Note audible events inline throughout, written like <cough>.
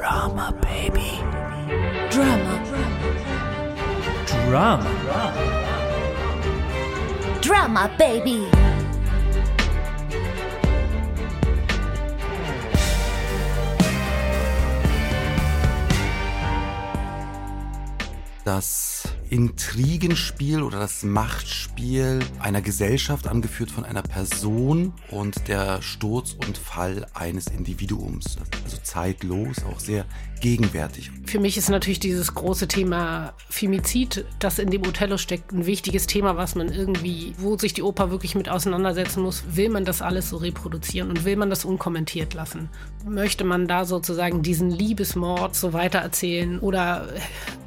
Drama, baby. Drama. Drama. Drama, baby. Das Intrigenspiel oder das Machtspiel einer Gesellschaft, angeführt von einer Person und der Sturz und Fall eines Individuums. Zeitlos, auch sehr gegenwärtig. Für mich ist natürlich dieses große Thema Femizid, das in dem Othello steckt, ein wichtiges Thema, was man irgendwie, wo sich die Oper wirklich mit auseinandersetzen muss. Will man das alles so reproduzieren und will man das unkommentiert lassen? Möchte man da sozusagen diesen Liebesmord so weitererzählen oder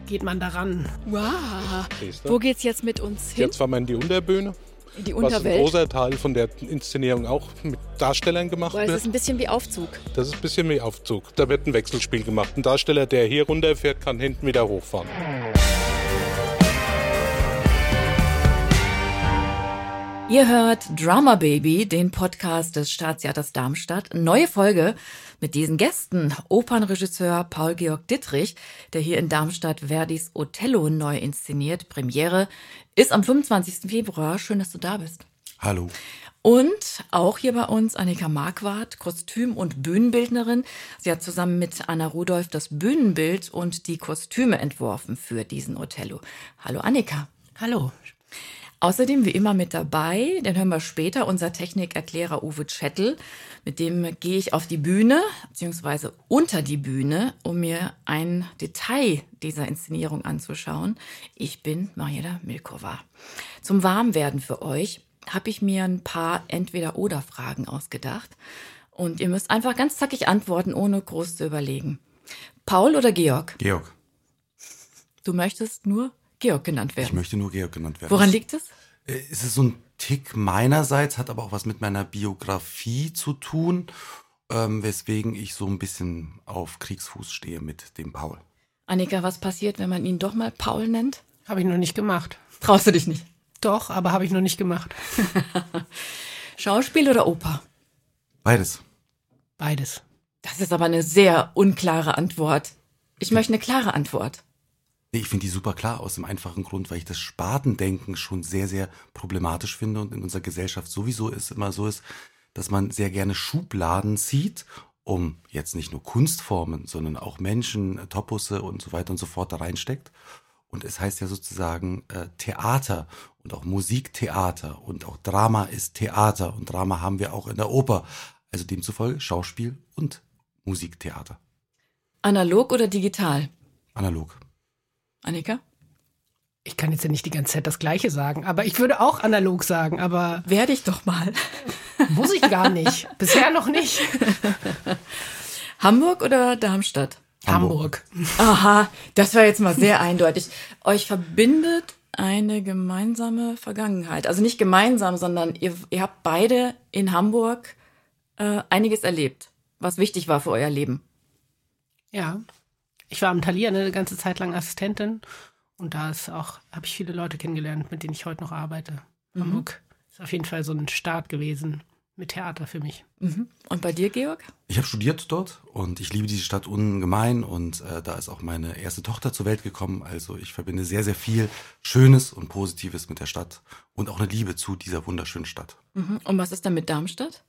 geht man daran? Wow. Wo geht's jetzt mit uns hin? Jetzt fahren wir in die Unterbühne. Die Was ein Unterwelt. großer Teil von der Inszenierung auch mit Darstellern gemacht Boah, es ist wird. ein bisschen wie Aufzug. Das ist ein bisschen wie Aufzug. Da wird ein Wechselspiel gemacht. Ein Darsteller, der hier runterfährt, kann hinten wieder hochfahren. Ihr hört Drama Baby, den Podcast des Staatstheaters Darmstadt. Neue Folge mit diesen Gästen. Opernregisseur Paul-Georg Dittrich, der hier in Darmstadt Verdis Othello neu inszeniert. Premiere ist am 25. Februar. Schön, dass du da bist. Hallo. Und auch hier bei uns Annika Marquardt, Kostüm- und Bühnenbildnerin. Sie hat zusammen mit Anna Rudolph das Bühnenbild und die Kostüme entworfen für diesen Othello. Hallo Annika. Hallo. Außerdem wie immer mit dabei, den hören wir später, unser Technikerklärer Uwe Chettel. Mit dem gehe ich auf die Bühne, beziehungsweise unter die Bühne, um mir ein Detail dieser Inszenierung anzuschauen. Ich bin Mariela Milkova. Zum Warmwerden für euch habe ich mir ein paar Entweder-Oder-Fragen ausgedacht. Und ihr müsst einfach ganz zackig antworten, ohne groß zu überlegen. Paul oder Georg? Georg. Du möchtest nur Georg genannt werden. Ich möchte nur Georg genannt werden. Woran liegt es? Äh, Es ist so ein Tick meinerseits, hat aber auch was mit meiner Biografie zu tun, ähm, weswegen ich so ein bisschen auf Kriegsfuß stehe mit dem Paul. Annika, was passiert, wenn man ihn doch mal Paul nennt? Habe ich noch nicht gemacht. Traust du dich nicht? Doch, aber habe ich noch nicht gemacht. <laughs> Schauspiel oder Oper? Beides. Beides. Das ist aber eine sehr unklare Antwort. Ich möchte eine klare Antwort. Nee, ich finde die super klar aus dem einfachen Grund, weil ich das Spatendenken schon sehr, sehr problematisch finde und in unserer Gesellschaft sowieso ist immer so ist, dass man sehr gerne Schubladen zieht, um jetzt nicht nur Kunstformen, sondern auch Menschen, äh, Topusse und so weiter und so fort da reinsteckt. Und es heißt ja sozusagen äh, Theater und auch Musiktheater und auch Drama ist Theater und Drama haben wir auch in der Oper. Also demzufolge Schauspiel und Musiktheater. Analog oder digital? Analog. Annika? Ich kann jetzt ja nicht die ganze Zeit das Gleiche sagen, aber ich würde auch analog sagen, aber Werde ich doch mal. <laughs> muss ich gar nicht. Bisher noch nicht. <laughs> Hamburg oder Darmstadt? Hamburg. Aha, das war jetzt mal sehr eindeutig. Euch verbindet eine gemeinsame Vergangenheit. Also nicht gemeinsam, sondern ihr, ihr habt beide in Hamburg äh, einiges erlebt, was wichtig war für euer Leben. Ja. Ich war am Thalia eine ganze Zeit lang Assistentin und da ist auch, habe ich viele Leute kennengelernt, mit denen ich heute noch arbeite. Hamburg ist auf jeden Fall so ein Start gewesen mit Theater für mich. Mhm. Und bei dir, Georg? Ich habe studiert dort und ich liebe diese Stadt ungemein und äh, da ist auch meine erste Tochter zur Welt gekommen. Also ich verbinde sehr, sehr viel Schönes und Positives mit der Stadt und auch eine Liebe zu dieser wunderschönen Stadt. Mhm. Und was ist dann mit Darmstadt?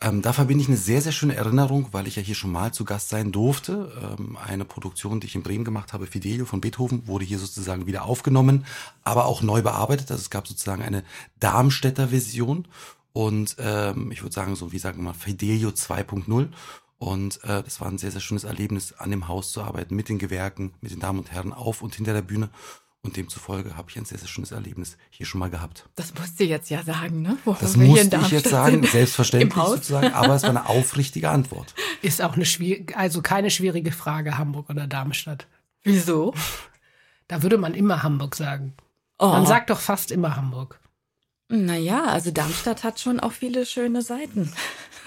Ähm, da verbinde ich eine sehr, sehr schöne Erinnerung, weil ich ja hier schon mal zu Gast sein durfte. Ähm, eine Produktion, die ich in Bremen gemacht habe, Fidelio von Beethoven, wurde hier sozusagen wieder aufgenommen, aber auch neu bearbeitet. Also es gab sozusagen eine Darmstädter Version und ähm, ich würde sagen, so wie sagen wir mal, Fidelio 2.0. Und äh, das war ein sehr, sehr schönes Erlebnis, an dem Haus zu arbeiten, mit den Gewerken, mit den Damen und Herren auf und hinter der Bühne. Und demzufolge habe ich ein sehr, sehr schönes Erlebnis hier schon mal gehabt. Das musst du jetzt ja sagen, ne? Wo Das musste ich jetzt sagen, selbstverständlich sozusagen, aber es war eine aufrichtige Antwort. Ist auch eine schwierige, also keine schwierige Frage, Hamburg oder Darmstadt. Wieso? Da würde man immer Hamburg sagen. Oh. Man sagt doch fast immer Hamburg. Naja, also Darmstadt hat schon auch viele schöne Seiten.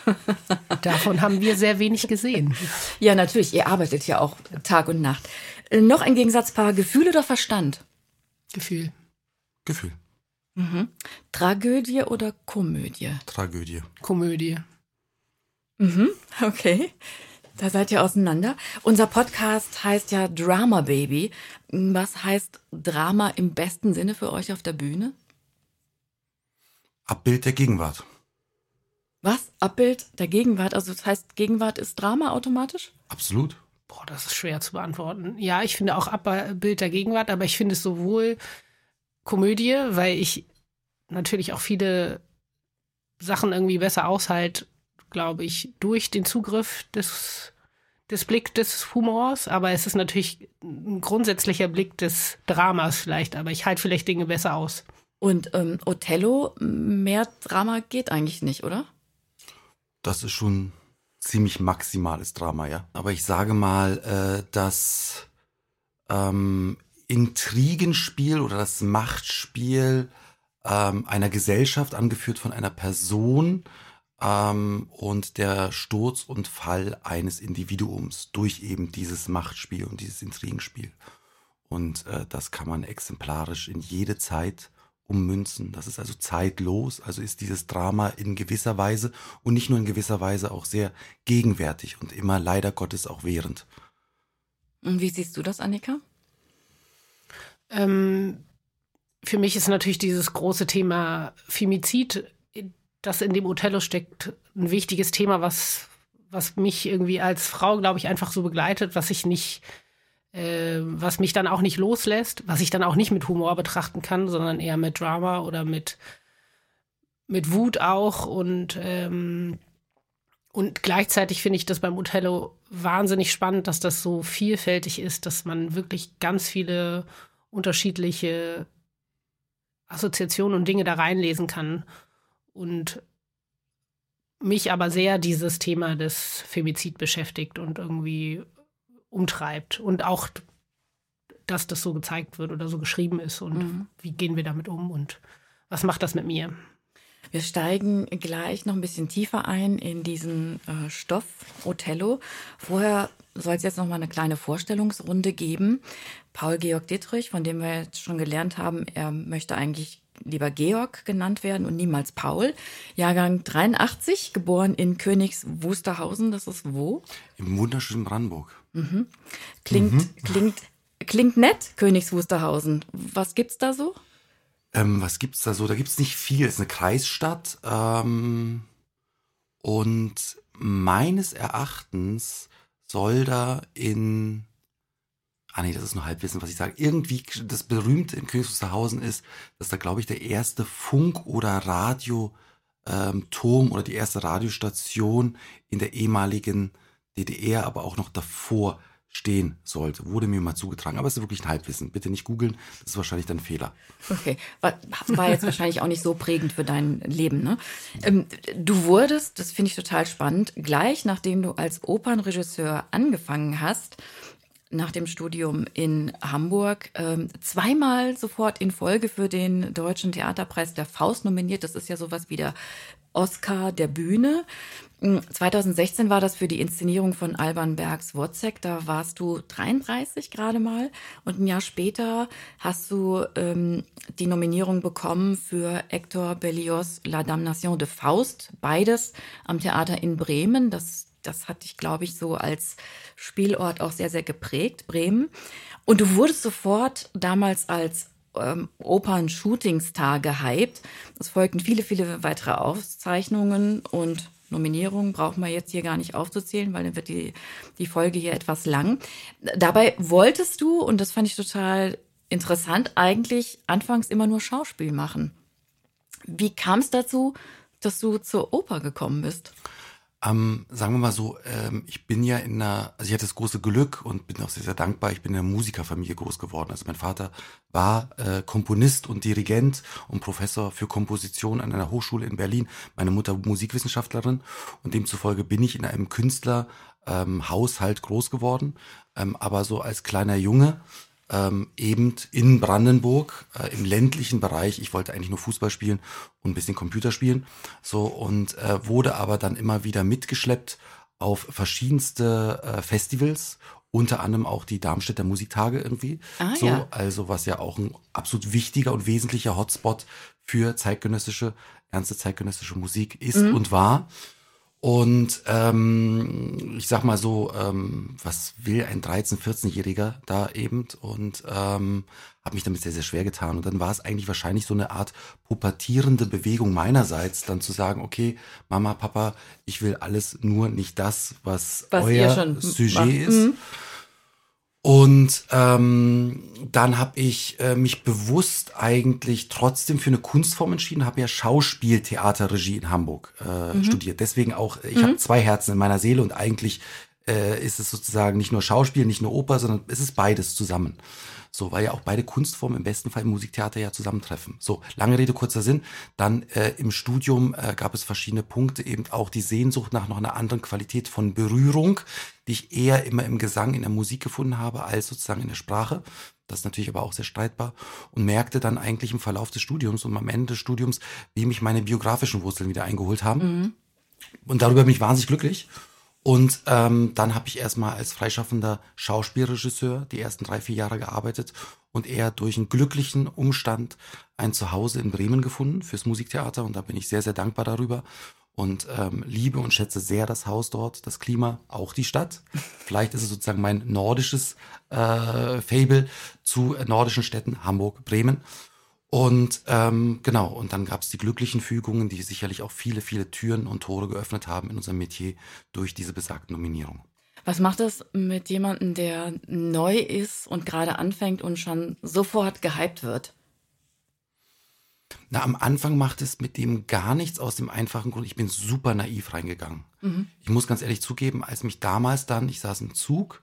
<laughs> Davon haben wir sehr wenig gesehen. Ja, natürlich, ihr arbeitet ja auch Tag und Nacht. Äh, noch ein Gegensatzpaar, Gefühl oder Verstand? Gefühl. Gefühl. Tragödie oder Komödie? Tragödie. Komödie. Mhm, okay. Da seid ihr auseinander. Unser Podcast heißt ja Drama Baby. Was heißt Drama im besten Sinne für euch auf der Bühne? Abbild der Gegenwart. Was? Abbild der Gegenwart? Also das heißt, Gegenwart ist Drama automatisch? Absolut. Boah, das ist schwer zu beantworten. Ja, ich finde auch Abbild der Gegenwart, aber ich finde es sowohl Komödie, weil ich natürlich auch viele Sachen irgendwie besser aushalte, glaube ich, durch den Zugriff des, des Blick des Humors. Aber es ist natürlich ein grundsätzlicher Blick des Dramas vielleicht, aber ich halte vielleicht Dinge besser aus. Und ähm, Othello, mehr Drama geht eigentlich nicht, oder? Das ist schon ziemlich maximales Drama, ja. Aber ich sage mal, äh, das ähm, Intrigenspiel oder das Machtspiel ähm, einer Gesellschaft, angeführt von einer Person, ähm, und der Sturz und Fall eines Individuums durch eben dieses Machtspiel und dieses Intrigenspiel. Und äh, das kann man exemplarisch in jede Zeit ummünzen. Das ist also zeitlos, also ist dieses Drama in gewisser Weise und nicht nur in gewisser Weise auch sehr gegenwärtig und immer leider Gottes auch während. Und wie siehst du das, Annika? Ähm, für mich ist natürlich dieses große Thema Femizid, das in dem Othello steckt, ein wichtiges Thema, was, was mich irgendwie als Frau, glaube ich, einfach so begleitet, was ich nicht, äh, was mich dann auch nicht loslässt, was ich dann auch nicht mit Humor betrachten kann, sondern eher mit Drama oder mit, mit Wut auch und ähm, und gleichzeitig finde ich das beim Othello wahnsinnig spannend, dass das so vielfältig ist, dass man wirklich ganz viele unterschiedliche Assoziationen und Dinge da reinlesen kann. Und mich aber sehr dieses Thema des Femizid beschäftigt und irgendwie umtreibt. Und auch, dass das so gezeigt wird oder so geschrieben ist und mhm. wie gehen wir damit um und was macht das mit mir? Wir steigen gleich noch ein bisschen tiefer ein in diesen äh, Stoff Othello. Vorher soll es jetzt noch mal eine kleine Vorstellungsrunde geben. Paul Georg Dittrich, von dem wir jetzt schon gelernt haben, er möchte eigentlich lieber Georg genannt werden und niemals Paul. Jahrgang 83, geboren in Königs Wusterhausen. Das ist wo? Im wunderschönen Brandenburg. Mhm. Klingt, mhm. klingt, klingt nett, Königs Wusterhausen. Was gibt's da so? Ähm, was gibt's da so? Da gibt's nicht viel. Es ist eine Kreisstadt. Ähm, und meines Erachtens soll da in ah nee, das ist nur Halbwissen, was ich sage. Irgendwie das berühmte in Königs Wusterhausen ist, dass da glaube ich der erste Funk- oder Radioturm ähm, oder die erste Radiostation in der ehemaligen DDR, aber auch noch davor stehen sollte. Wurde mir mal zugetragen. Aber es ist wirklich ein Halbwissen. Bitte nicht googeln. Das ist wahrscheinlich dann ein Fehler. Okay. War, war jetzt wahrscheinlich auch nicht so prägend für dein Leben, ne? Ähm, du wurdest, das finde ich total spannend, gleich nachdem du als Opernregisseur angefangen hast, nach dem Studium in Hamburg ähm, zweimal sofort in Folge für den Deutschen Theaterpreis der Faust nominiert. Das ist ja sowas wie der Oscar der Bühne. 2016 hm, war das für die Inszenierung von Alban Bergs Wozzeck. Da warst du 33 gerade mal. Und ein Jahr später hast du ähm, die Nominierung bekommen für Hector Berlioz La Damnation de Faust. Beides am Theater in Bremen. Das, das hat dich, glaube ich, so als Spielort auch sehr, sehr geprägt, Bremen. Und du wurdest sofort damals als ähm, Opern-Shootingstar gehypt. Es folgten viele, viele weitere Auszeichnungen und Nominierungen brauchen wir jetzt hier gar nicht aufzuzählen, weil dann wird die, die Folge hier etwas lang. Dabei wolltest du, und das fand ich total interessant, eigentlich anfangs immer nur Schauspiel machen. Wie kam es dazu, dass du zur Oper gekommen bist? Ähm, sagen wir mal so, ähm, ich bin ja in einer, also ich hatte das große Glück und bin auch sehr, sehr dankbar, ich bin in einer Musikerfamilie groß geworden. Also mein Vater war äh, Komponist und Dirigent und Professor für Komposition an einer Hochschule in Berlin. Meine Mutter Musikwissenschaftlerin und demzufolge bin ich in einem Künstlerhaushalt ähm, groß geworden. Ähm, aber so als kleiner Junge ähm, eben in Brandenburg äh, im ländlichen Bereich. Ich wollte eigentlich nur Fußball spielen und ein bisschen Computer spielen. So und äh, wurde aber dann immer wieder mitgeschleppt auf verschiedenste äh, Festivals, unter anderem auch die Darmstädter Musiktage irgendwie. Ah, so, ja. also was ja auch ein absolut wichtiger und wesentlicher Hotspot für zeitgenössische, ernste zeitgenössische Musik ist mhm. und war. Und ähm, ich sag mal so, ähm, was will ein 13-, 14-Jähriger da eben? Und ähm, habe mich damit sehr, sehr schwer getan. Und dann war es eigentlich wahrscheinlich so eine Art pubertierende Bewegung meinerseits, dann zu sagen, okay, Mama, Papa, ich will alles nur nicht das, was, Was euer Sujet ist. Mhm. Und ähm, dann habe ich äh, mich bewusst eigentlich trotzdem für eine Kunstform entschieden, habe ja Schauspieltheaterregie in Hamburg äh, studiert. Deswegen auch, ich habe zwei Herzen in meiner Seele und eigentlich äh, ist es sozusagen nicht nur Schauspiel, nicht nur Oper, sondern es ist beides zusammen. So, weil ja auch beide Kunstformen im besten Fall im Musiktheater ja zusammentreffen. So, lange Rede, kurzer Sinn. Dann äh, im Studium äh, gab es verschiedene Punkte, eben auch die Sehnsucht nach noch einer anderen Qualität von Berührung, die ich eher immer im Gesang, in der Musik gefunden habe, als sozusagen in der Sprache. Das ist natürlich aber auch sehr streitbar. Und merkte dann eigentlich im Verlauf des Studiums und am Ende des Studiums, wie mich meine biografischen Wurzeln wieder eingeholt haben. Und darüber bin ich wahnsinnig glücklich. Und ähm, dann habe ich erstmal als freischaffender Schauspielregisseur die ersten drei, vier Jahre gearbeitet und eher durch einen glücklichen Umstand ein Zuhause in Bremen gefunden fürs Musiktheater. Und da bin ich sehr, sehr dankbar darüber und ähm, liebe und schätze sehr das Haus dort, das Klima, auch die Stadt. Vielleicht ist es sozusagen mein nordisches äh, Fable zu äh, nordischen Städten, Hamburg, Bremen. Und ähm, genau, und dann gab es die glücklichen Fügungen, die sicherlich auch viele, viele Türen und Tore geöffnet haben in unserem Metier durch diese besagten Nominierungen. Was macht das mit jemandem, der neu ist und gerade anfängt und schon sofort gehypt wird? Na, am Anfang macht es mit dem gar nichts aus dem einfachen Grund, ich bin super naiv reingegangen. Ich muss ganz ehrlich zugeben, als mich damals dann, ich saß im Zug,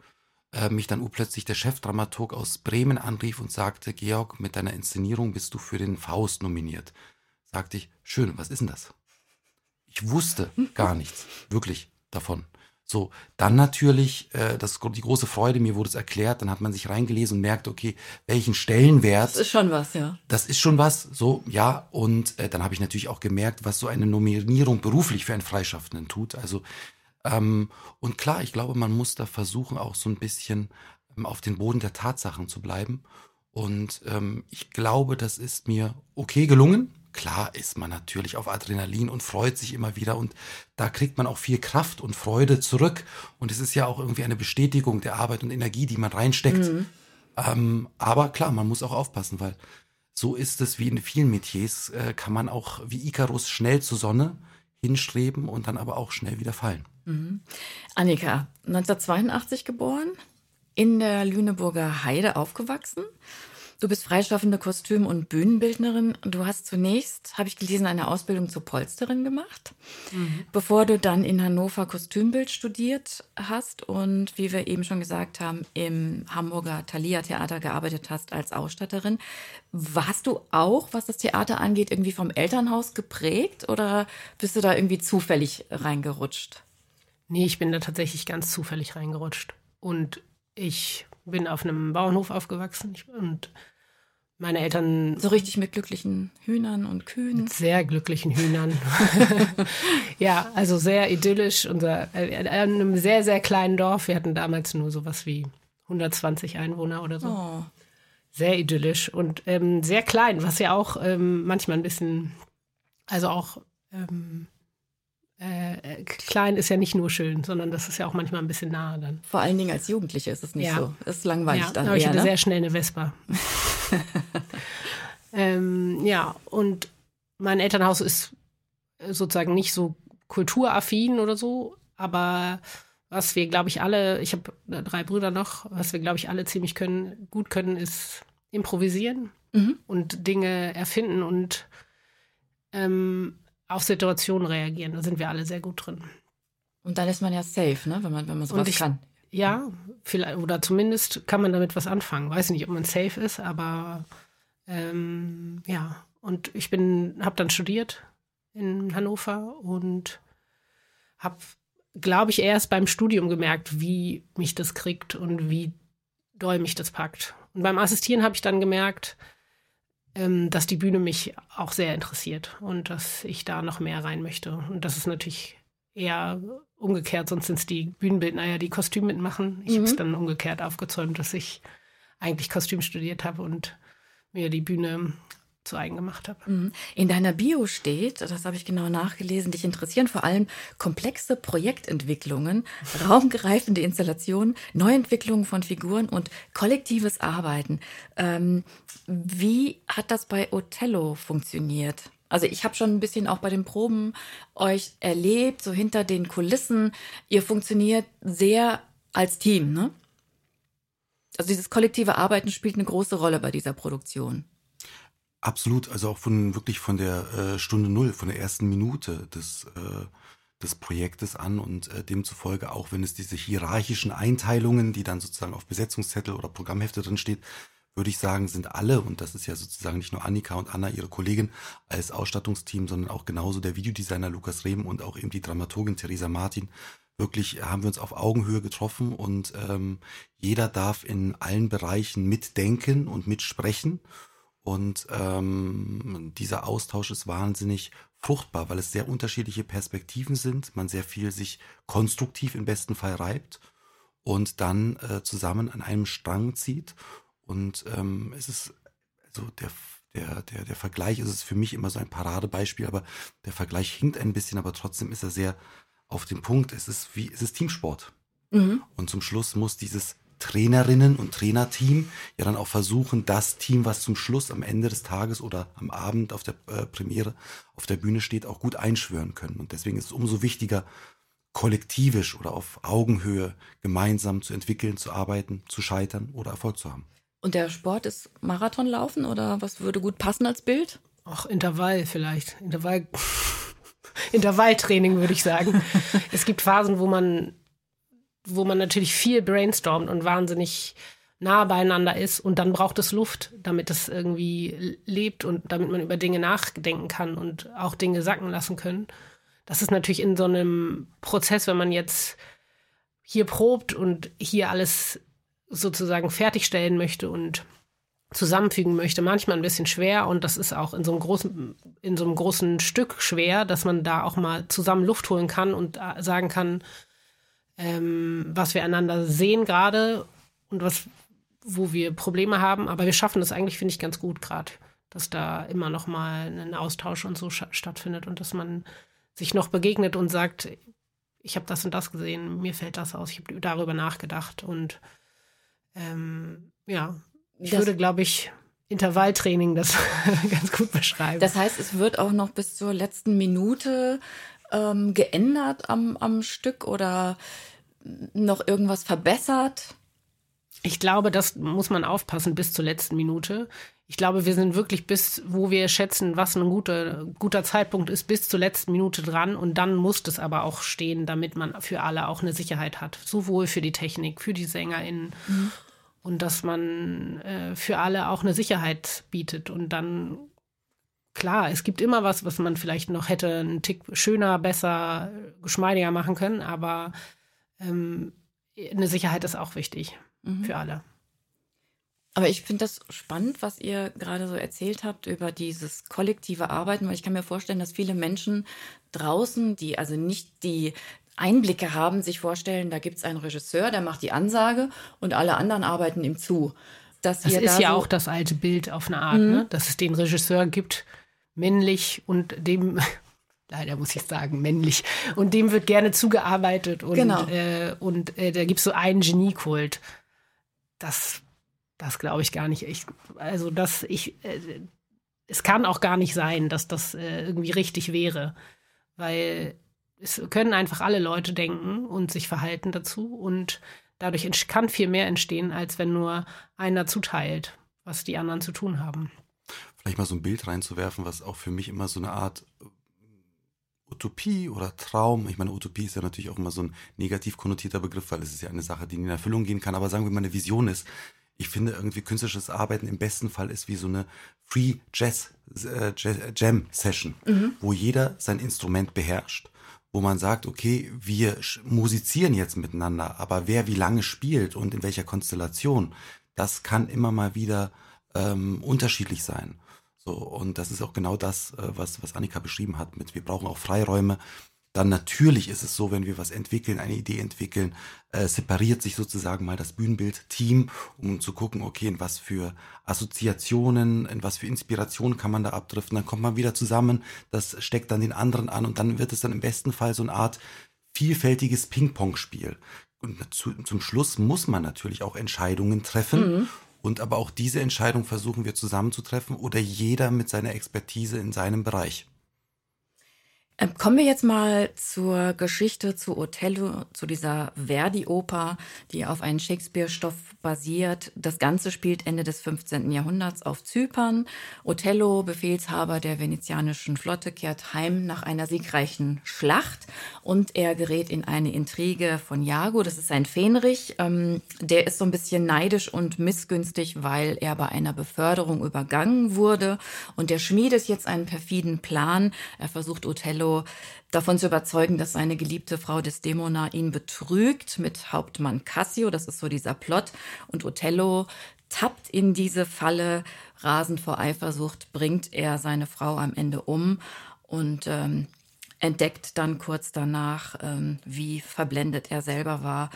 äh, mich dann plötzlich der Chefdramaturg aus Bremen anrief und sagte, Georg, mit deiner Inszenierung bist du für den Faust nominiert. Sagte ich, schön, was ist denn das? Ich wusste gar nichts, wirklich davon. So, dann natürlich, äh, das, die große Freude, mir wurde es erklärt, dann hat man sich reingelesen und merkt, okay, welchen Stellenwert Das ist schon was, ja. das ist schon was, so, ja. Und äh, dann habe ich natürlich auch gemerkt, was so eine Nominierung beruflich für einen Freischaffenden tut. Also, ähm, und klar, ich glaube, man muss da versuchen, auch so ein bisschen ähm, auf den Boden der Tatsachen zu bleiben. Und ähm, ich glaube, das ist mir okay gelungen. Klar ist man natürlich auf Adrenalin und freut sich immer wieder und da kriegt man auch viel Kraft und Freude zurück. Und es ist ja auch irgendwie eine Bestätigung der Arbeit und Energie, die man reinsteckt. Ähm, aber klar, man muss auch aufpassen, weil so ist es wie in vielen Metiers, äh, kann man auch wie Icarus schnell zur Sonne hinstreben und dann aber auch schnell wieder fallen. Annika, 1982 geboren, in der Lüneburger Heide aufgewachsen. Du bist freischaffende Kostüm- und Bühnenbildnerin. Du hast zunächst, habe ich gelesen, eine Ausbildung zur Polsterin gemacht, bevor du dann in Hannover Kostümbild studiert hast und, wie wir eben schon gesagt haben, im Hamburger Thalia Theater gearbeitet hast als Ausstatterin. Warst du auch, was das Theater angeht, irgendwie vom Elternhaus geprägt oder bist du da irgendwie zufällig reingerutscht? Nee, ich bin da tatsächlich ganz zufällig reingerutscht. Und ich bin auf einem Bauernhof aufgewachsen und meine Eltern So richtig mit glücklichen Hühnern und Kühen. mit sehr glücklichen Hühnern. <laughs> <laughs> ja, also sehr idyllisch. Unser, äh, in einem sehr, sehr kleinen Dorf. Wir hatten damals nur sowas wie 120 Einwohner oder so. Oh. Sehr idyllisch und ähm, sehr klein, was ja auch ähm, manchmal ein bisschen, also auch ähm, äh, klein ist ja nicht nur schön, sondern das ist ja auch manchmal ein bisschen nahe dann. Vor allen Dingen als Jugendliche ist es nicht Ja. so. Es ist langweilig ja, dann aber ich eher, hatte ne? sehr schnell eine Vespa. <laughs> ähm, ja, und mein Elternhaus ist äh, sozusagen nicht so kulturaffin oder so, aber was wir, glaube ich, alle, ich habe drei Brüder noch, was wir, glaube ich, alle ziemlich können, gut können, ist improvisieren Mhm. und Dinge erfinden und ähm, auf Situationen reagieren. Da sind wir alle sehr gut drin. Und dann ist man ja safe, ne? wenn, man, wenn man sowas ich- kann. Ja, vielleicht, oder zumindest kann man damit was anfangen. Weiß nicht, ob man safe ist, aber ähm, ja. Und ich bin, habe dann studiert in Hannover und habe, glaube ich, erst beim Studium gemerkt, wie mich das kriegt und wie doll mich das packt. Und beim Assistieren habe ich dann gemerkt, dass die Bühne mich auch sehr interessiert und dass ich da noch mehr rein möchte. Und das ist natürlich eher umgekehrt, sonst sind es die Bühnenbildner ja, die Kostüm mitmachen. Ich habe es dann umgekehrt aufgezäumt, dass ich eigentlich Kostüm studiert habe und mir die Bühne zu eigen gemacht habe. Mhm. In deiner Bio steht, das habe ich genau nachgelesen, dich interessieren vor allem komplexe Projektentwicklungen, raumgereifende Installationen, Neuentwicklungen von Figuren und kollektives Arbeiten. Ähm, wie hat das bei Othello funktioniert? Also ich habe schon ein bisschen auch bei den Proben euch erlebt, so hinter den Kulissen. Ihr funktioniert sehr als Team, ne? Also dieses kollektive Arbeiten spielt eine große Rolle bei dieser Produktion. Absolut, also auch von wirklich von der äh, Stunde Null, von der ersten Minute des, äh, des Projektes an und äh, demzufolge auch, wenn es diese hierarchischen Einteilungen, die dann sozusagen auf Besetzungszettel oder Programmhefte drin steht, würde ich sagen, sind alle, und das ist ja sozusagen nicht nur Annika und Anna, ihre Kollegin, als Ausstattungsteam, sondern auch genauso der Videodesigner Lukas Rehm und auch eben die Dramaturgin Theresa Martin. Wirklich haben wir uns auf Augenhöhe getroffen und ähm, jeder darf in allen Bereichen mitdenken und mitsprechen. Und ähm, dieser Austausch ist wahnsinnig fruchtbar, weil es sehr unterschiedliche Perspektiven sind, man sehr viel sich konstruktiv im besten Fall reibt und dann äh, zusammen an einem Strang zieht und ähm, es ist, also der, der, der, der Vergleich ist es für mich immer so ein Paradebeispiel, aber der Vergleich hinkt ein bisschen, aber trotzdem ist er sehr auf den Punkt. Es ist wie, es ist Teamsport. Mhm. Und zum Schluss muss dieses Trainerinnen und Trainerteam ja dann auch versuchen, das Team, was zum Schluss am Ende des Tages oder am Abend auf der äh, Premiere auf der Bühne steht, auch gut einschwören können. Und deswegen ist es umso wichtiger, kollektivisch oder auf Augenhöhe gemeinsam zu entwickeln, zu arbeiten, zu scheitern oder Erfolg zu haben. Und der Sport ist Marathonlaufen oder was würde gut passen als Bild? Ach, Intervall vielleicht. Intervall. <laughs> Intervalltraining würde ich sagen. <laughs> es gibt Phasen, wo man, wo man natürlich viel brainstormt und wahnsinnig nah beieinander ist und dann braucht es Luft, damit es irgendwie lebt und damit man über Dinge nachdenken kann und auch Dinge sacken lassen können. Das ist natürlich in so einem Prozess, wenn man jetzt hier probt und hier alles sozusagen fertigstellen möchte und zusammenfügen möchte, manchmal ein bisschen schwer und das ist auch in so einem großen, in so einem großen Stück schwer, dass man da auch mal zusammen Luft holen kann und äh, sagen kann, ähm, was wir einander sehen gerade und was, wo wir Probleme haben. Aber wir schaffen das eigentlich, finde ich, ganz gut gerade, dass da immer noch mal ein Austausch und so stattfindet und dass man sich noch begegnet und sagt, ich habe das und das gesehen, mir fällt das aus, ich habe darüber nachgedacht und ähm, ja, ich das, würde, glaube ich, Intervalltraining das <laughs> ganz gut beschreiben. Das heißt, es wird auch noch bis zur letzten Minute ähm, geändert am, am Stück oder noch irgendwas verbessert? Ich glaube, das muss man aufpassen bis zur letzten Minute. Ich glaube, wir sind wirklich bis, wo wir schätzen, was ein guter, guter Zeitpunkt ist, bis zur letzten Minute dran. Und dann muss es aber auch stehen, damit man für alle auch eine Sicherheit hat. Sowohl für die Technik, für die SängerInnen mhm und dass man äh, für alle auch eine Sicherheit bietet und dann klar, es gibt immer was, was man vielleicht noch hätte einen Tick schöner, besser, geschmeidiger machen können, aber ähm, eine Sicherheit ist auch wichtig mhm. für alle. Aber ich finde das spannend, was ihr gerade so erzählt habt über dieses kollektive Arbeiten, weil ich kann mir vorstellen, dass viele Menschen draußen, die also nicht die Einblicke haben, sich vorstellen, da gibt es einen Regisseur, der macht die Ansage und alle anderen arbeiten ihm zu. Dass das ist da ja so auch das alte Bild auf eine Art, mhm. ne? dass es den Regisseur gibt, männlich und dem, <laughs> leider muss ich sagen, männlich, und dem wird gerne zugearbeitet und, genau. äh, und äh, da gibt es so einen Geniekult. Das, das glaube ich gar nicht. Ich, also, dass ich, äh, es kann auch gar nicht sein, dass das äh, irgendwie richtig wäre, weil es können einfach alle Leute denken und sich verhalten dazu und dadurch kann viel mehr entstehen, als wenn nur einer zuteilt, was die anderen zu tun haben. Vielleicht mal so ein Bild reinzuwerfen, was auch für mich immer so eine Art äh, Utopie oder Traum, ich meine, Utopie ist ja natürlich auch immer so ein negativ konnotierter Begriff, weil es ist ja eine Sache, die in Erfüllung gehen kann, aber sagen wir mal eine Vision ist. Ich finde irgendwie künstlerisches Arbeiten im besten Fall ist wie so eine Free Jazz, äh, Jam Session, mhm. wo jeder sein Instrument beherrscht wo man sagt, okay, wir musizieren jetzt miteinander, aber wer wie lange spielt und in welcher Konstellation, das kann immer mal wieder ähm, unterschiedlich sein. So, und das ist auch genau das, äh, was, was Annika beschrieben hat, mit wir brauchen auch Freiräume, dann natürlich ist es so, wenn wir was entwickeln, eine Idee entwickeln, äh, separiert sich sozusagen mal das Bühnenbild-Team, um zu gucken, okay, in was für Assoziationen, in was für Inspirationen kann man da abdriften. Dann kommt man wieder zusammen, das steckt dann den anderen an und dann wird es dann im besten Fall so eine Art vielfältiges Ping-Pong-Spiel. Und zu, zum Schluss muss man natürlich auch Entscheidungen treffen. Mhm. Und aber auch diese Entscheidung versuchen wir zusammenzutreffen oder jeder mit seiner Expertise in seinem Bereich. Ähm, kommen wir jetzt mal zur Geschichte zu Othello, zu dieser Verdi-Oper, die auf einen Shakespeare-Stoff basiert. Das Ganze spielt Ende des 15. Jahrhunderts auf Zypern. Othello, Befehlshaber der venezianischen Flotte, kehrt heim nach einer siegreichen Schlacht und er gerät in eine Intrige von Jago. Das ist ein Fähnrich. Ähm, der ist so ein bisschen neidisch und missgünstig, weil er bei einer Beförderung übergangen wurde. Und der schmiedet jetzt einen perfiden Plan. Er versucht Othello Othello davon zu überzeugen, dass seine geliebte Frau Desdemona ihn betrügt mit Hauptmann Cassio. Das ist so dieser Plot. Und Othello tappt in diese Falle. Rasend vor Eifersucht bringt er seine Frau am Ende um und ähm, entdeckt dann kurz danach, ähm, wie verblendet er selber war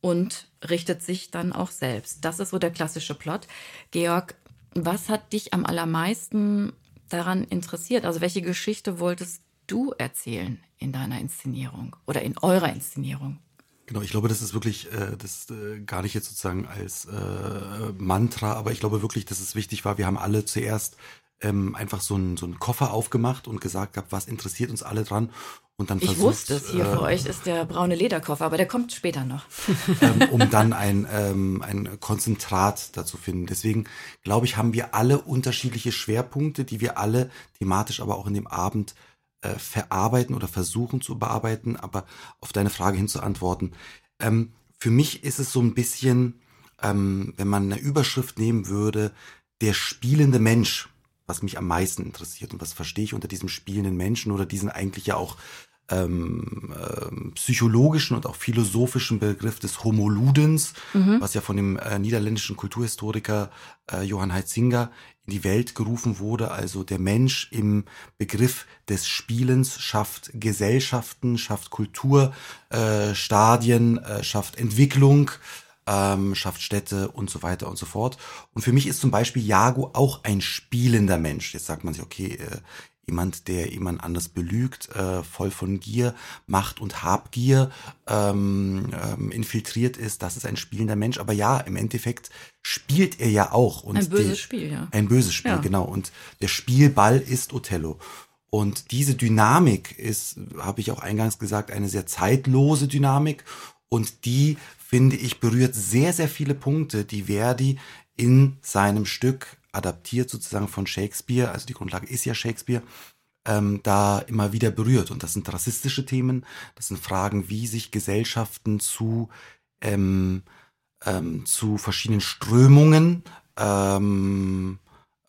und richtet sich dann auch selbst. Das ist so der klassische Plot. Georg, was hat dich am allermeisten daran interessiert? Also welche Geschichte wolltest du erzählen in deiner Inszenierung oder in eurer Inszenierung? Genau, ich glaube, das ist wirklich, äh, das äh, gar nicht jetzt sozusagen als äh, Mantra, aber ich glaube wirklich, dass es wichtig war. Wir haben alle zuerst ähm, einfach so einen, so einen Koffer aufgemacht und gesagt gehabt, was interessiert uns alle dran. Und dann ich versucht, wusste es, hier äh, für euch ist der braune Lederkoffer, aber der kommt später noch. <laughs> ähm, um dann ein, ähm, ein Konzentrat dazu finden. Deswegen glaube ich, haben wir alle unterschiedliche Schwerpunkte, die wir alle thematisch aber auch in dem Abend äh, verarbeiten oder versuchen zu bearbeiten, aber auf deine Frage hin zu antworten. Ähm, für mich ist es so ein bisschen, ähm, wenn man eine Überschrift nehmen würde, der spielende Mensch, was mich am meisten interessiert und was verstehe ich unter diesem spielenden Menschen oder diesen eigentlich ja auch ähm, äh, psychologischen und auch philosophischen Begriff des Homoludens, mhm. was ja von dem äh, niederländischen Kulturhistoriker äh, Johann Heitzinger in die Welt gerufen wurde. Also der Mensch im Begriff des Spielens schafft Gesellschaften, schafft Kultur, äh, Stadien, äh, schafft Entwicklung, ähm, schafft Städte und so weiter und so fort. Und für mich ist zum Beispiel Jago auch ein spielender Mensch. Jetzt sagt man sich, okay, äh, jemand, der jemand anders belügt, äh, voll von Gier, Macht und Habgier ähm, ähm, infiltriert ist, das ist ein spielender Mensch. Aber ja, im Endeffekt spielt er ja auch. Und ein böses die, Spiel, ja. Ein böses Spiel, ja. genau. Und der Spielball ist Othello. Und diese Dynamik ist, habe ich auch eingangs gesagt, eine sehr zeitlose Dynamik. Und die, finde ich, berührt sehr, sehr viele Punkte, die Verdi in seinem Stück adaptiert sozusagen von Shakespeare, also die Grundlage ist ja Shakespeare, ähm, da immer wieder berührt. Und das sind rassistische Themen, das sind Fragen, wie sich Gesellschaften zu, ähm, ähm, zu verschiedenen Strömungen ähm,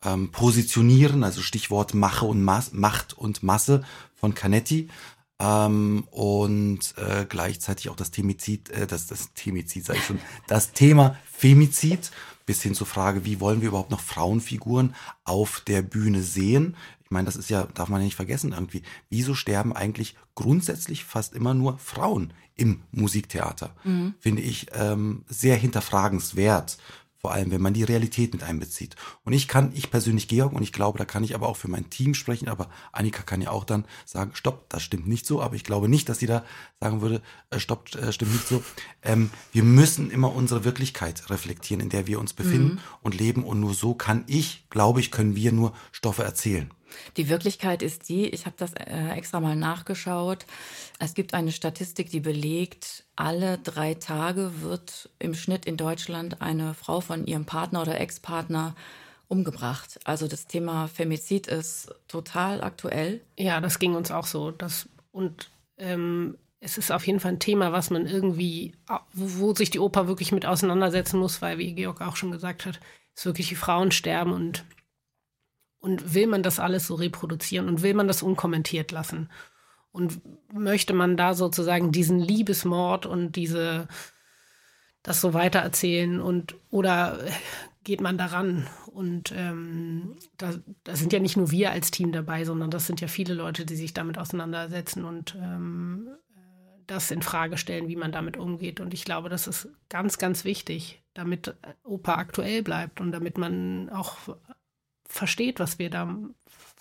ähm, positionieren, also Stichwort Mache und Mas Macht und Masse von Canetti. Ähm, und äh, gleichzeitig auch das Themizid, äh, das, das Themizid, sag ich schon, das Thema Femizid bis hin zur Frage, wie wollen wir überhaupt noch Frauenfiguren auf der Bühne sehen? Ich meine, das ist ja, darf man ja nicht vergessen irgendwie. Wieso sterben eigentlich grundsätzlich fast immer nur Frauen im Musiktheater? Mhm. Finde ich ähm, sehr hinterfragenswert. Vor allem, wenn man die Realität mit einbezieht. Und ich kann, ich persönlich, Georg, und ich glaube, da kann ich aber auch für mein Team sprechen, aber Annika kann ja auch dann sagen, stopp, das stimmt nicht so, aber ich glaube nicht, dass sie da sagen würde, äh, stopp, äh, stimmt nicht so. Ähm, wir müssen immer unsere Wirklichkeit reflektieren, in der wir uns befinden mhm. und leben. Und nur so kann ich, glaube ich, können wir nur Stoffe erzählen. Die Wirklichkeit ist die, ich habe das äh, extra mal nachgeschaut. Es gibt eine Statistik, die belegt, alle drei Tage wird im Schnitt in Deutschland eine Frau von ihrem Partner oder Ex-Partner umgebracht. Also das Thema Femizid ist total aktuell. Ja, das ging uns auch so. Das, und ähm, es ist auf jeden Fall ein Thema, was man irgendwie, wo, sich die Oper wirklich mit auseinandersetzen muss, weil, wie Georg auch schon gesagt hat, es wirklich die Frauen sterben und und will man das alles so reproduzieren und will man das unkommentiert lassen? Und möchte man da sozusagen diesen Liebesmord und diese, das so weitererzählen und, oder geht man daran? Und ähm, da, da, sind ja nicht nur wir als Team dabei, sondern das sind ja viele Leute, die sich damit auseinandersetzen und ähm, das in Frage stellen, wie man damit umgeht. Und ich glaube, das ist ganz, ganz wichtig, damit Oper aktuell bleibt und damit man auch versteht, was wir da,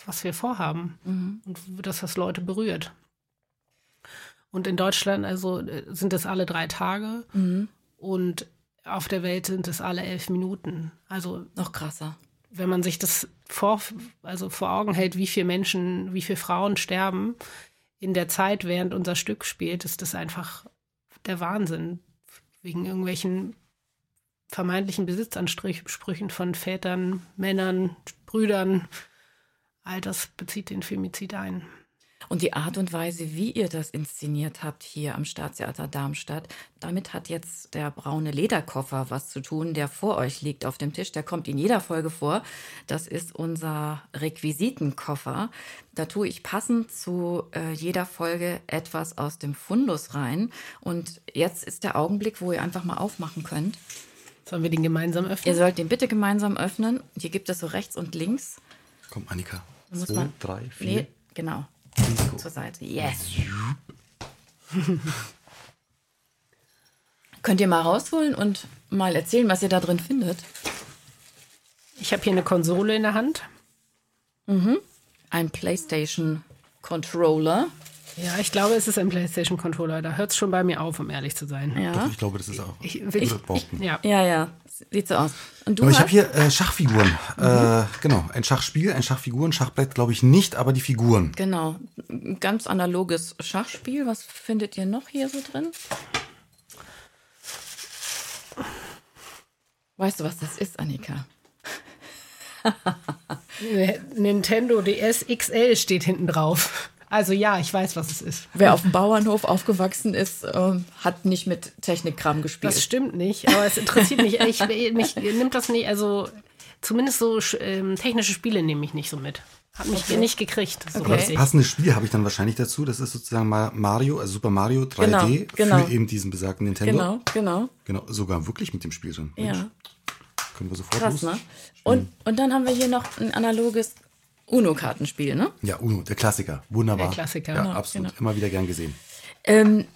was wir vorhaben mhm. und dass das Leute berührt. Und in Deutschland also sind es alle drei Tage mhm. und auf der Welt sind es alle elf Minuten. Also noch krasser. Wenn man sich das vor, also vor Augen hält, wie viele Menschen, wie viele Frauen sterben in der Zeit, während unser Stück spielt, ist das einfach der Wahnsinn. Wegen irgendwelchen vermeintlichen Besitzansprüchen von Vätern, Männern, Brüdern. All das bezieht den Femizid ein. Und die Art und Weise, wie ihr das inszeniert habt hier am Staatstheater Darmstadt, damit hat jetzt der braune Lederkoffer was zu tun, der vor euch liegt auf dem Tisch. Der kommt in jeder Folge vor. Das ist unser Requisitenkoffer. Da tue ich passend zu äh, jeder Folge etwas aus dem Fundus rein. Und jetzt ist der Augenblick, wo ihr einfach mal aufmachen könnt. Sollen wir den gemeinsam öffnen? Ihr sollt den bitte gemeinsam öffnen. Hier gibt es so rechts und links. Komm, Annika. Zwei, man, drei, vier. Nee, genau. Risiko. Zur Seite. Yes. <laughs> Könnt ihr mal rausholen und mal erzählen, was ihr da drin findet? Ich habe hier eine Konsole in der Hand. Mhm. Ein PlayStation Controller. Ja, ich glaube, es ist ein PlayStation Controller. Da hört es schon bei mir auf, um ehrlich zu sein. Ja. Doch, ich glaube, das ist auch. Ich, ich, ich, ja. ja, ja. Sieht so aus. Und du aber ich habe hier äh, Schachfiguren. Mhm. Äh, genau, ein Schachspiel, ein Schachfiguren, Schachbrett glaube ich nicht, aber die Figuren. Genau, ein ganz analoges Schachspiel. Was findet ihr noch hier so drin? Weißt du, was das ist, Annika? <laughs> Nintendo DS XL steht hinten drauf. Also ja, ich weiß, was es ist. Wer auf dem Bauernhof aufgewachsen ist, äh, hat nicht mit Technikkram gespielt. Das stimmt nicht, aber es interessiert mich. Ich, mich nimmt das nicht, also zumindest so ähm, technische Spiele nehme ich nicht so mit. Hat mich okay. nicht gekriegt. So okay. das passende Spiel habe ich dann wahrscheinlich dazu. Das ist sozusagen mal Mario, also Super Mario 3D genau, genau. für eben diesen besagten Nintendo. Genau, genau. Genau, sogar wirklich mit dem Spiel drin. Ja. Können wir sofort Krass, ne? Und, und dann haben wir hier noch ein analoges UNO-Kartenspiel, ne? Ja, UNO, der Klassiker. Wunderbar. Der Klassiker. Ja, genau, absolut. Genau. Immer wieder gern gesehen. Ähm,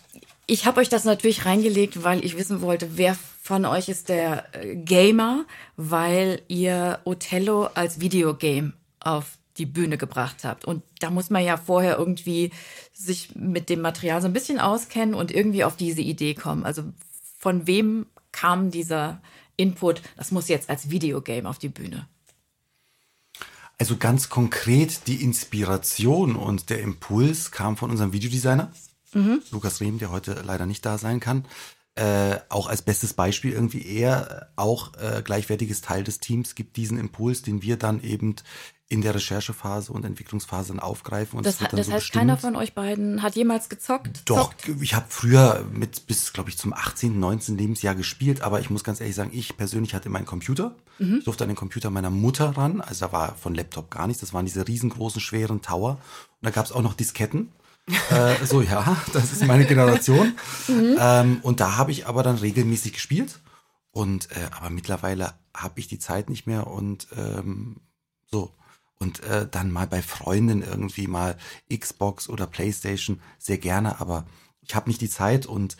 ich habe euch das natürlich reingelegt, weil ich wissen wollte, wer von euch ist der äh, Gamer, weil ihr Othello als Videogame auf die Bühne gebracht habt. Und da muss man ja vorher irgendwie sich mit dem Material so ein bisschen auskennen und irgendwie auf diese Idee kommen. Also von wem kam dieser Input, das muss jetzt als Videogame auf die Bühne? Also ganz konkret die Inspiration und der Impuls kam von unserem Videodesigner, mhm. Lukas Rehm, der heute leider nicht da sein kann. Äh, auch als bestes Beispiel irgendwie er, auch äh, gleichwertiges Teil des Teams, gibt diesen Impuls, den wir dann eben in der Recherchephase und Entwicklungsphase dann aufgreifen. Und das, das, das so heißt, bestimmt. keiner von euch beiden hat jemals gezockt? Doch, Zockt? ich habe früher mit bis, glaube ich, zum 18., 19. Lebensjahr gespielt, aber ich muss ganz ehrlich sagen, ich persönlich hatte meinen Computer. Mhm. Ich durfte an den Computer meiner Mutter ran, also da war von Laptop gar nichts, das waren diese riesengroßen, schweren Tower. Und da gab es auch noch Disketten. <laughs> äh, so, ja, das ist meine Generation. <laughs> mhm. ähm, und da habe ich aber dann regelmäßig gespielt. Und äh, aber mittlerweile habe ich die Zeit nicht mehr und ähm, so und äh, dann mal bei Freunden irgendwie mal Xbox oder Playstation sehr gerne, aber ich habe nicht die Zeit und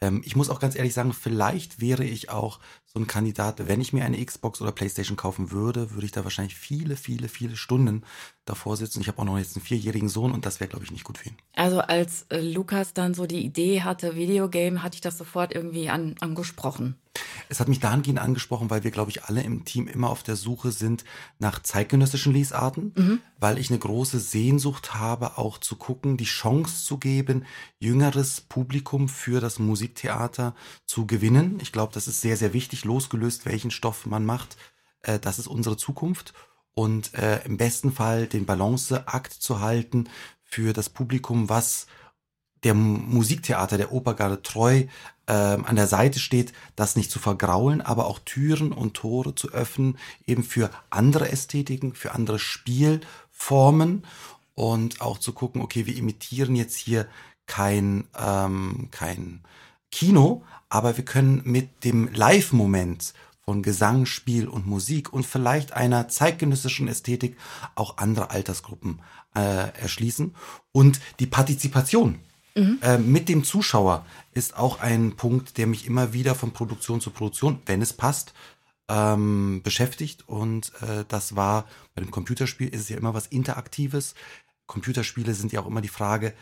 ähm, ich muss auch ganz ehrlich sagen, vielleicht wäre ich auch so ein Kandidat, wenn ich mir eine Xbox oder Playstation kaufen würde, würde ich da wahrscheinlich viele, viele, viele Stunden davor sitzen. Ich habe auch noch jetzt einen vierjährigen Sohn und das wäre, glaube ich, nicht gut für ihn. Also als äh, Lukas dann so die Idee hatte, Videogame, hatte ich das sofort irgendwie an, angesprochen. Es hat mich dahingehend angesprochen, weil wir, glaube ich, alle im Team immer auf der Suche sind nach zeitgenössischen Lesarten, mhm. weil ich eine große Sehnsucht habe, auch zu gucken, die Chance zu geben, jüngeres Publikum für das Musiktheater zu gewinnen. Ich glaube, das ist sehr, sehr wichtig, losgelöst, welchen Stoff man macht. Äh, das ist unsere Zukunft. Und äh, im besten Fall den Balanceakt zu halten für das Publikum, was der Musiktheater, der Opergarde treu äh, an der Seite steht, das nicht zu vergraulen, aber auch Türen und Tore zu öffnen, eben für andere Ästhetiken, für andere Spielformen und auch zu gucken, okay, wir imitieren jetzt hier kein, ähm, kein Kino, aber wir können mit dem Live-Moment von Gesang, Spiel und Musik und vielleicht einer zeitgenössischen Ästhetik auch andere Altersgruppen äh, erschließen. Und die Partizipation mhm. äh, mit dem Zuschauer ist auch ein Punkt, der mich immer wieder von Produktion zu Produktion, wenn es passt, ähm, beschäftigt. Und äh, das war bei dem Computerspiel ist es ja immer was Interaktives. Computerspiele sind ja auch immer die Frage,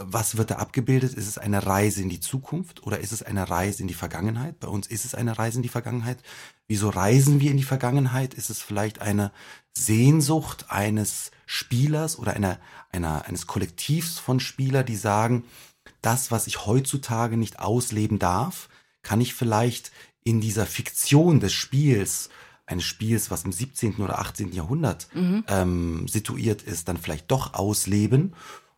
was wird da abgebildet? Ist es eine Reise in die Zukunft oder ist es eine Reise in die Vergangenheit? Bei uns ist es eine Reise in die Vergangenheit. Wieso reisen wir in die Vergangenheit? Ist es vielleicht eine Sehnsucht eines Spielers oder einer, einer, eines Kollektivs von Spielern, die sagen, das, was ich heutzutage nicht ausleben darf, kann ich vielleicht in dieser Fiktion des Spiels, eines Spiels, was im 17. oder 18. Jahrhundert mhm. ähm, situiert ist, dann vielleicht doch ausleben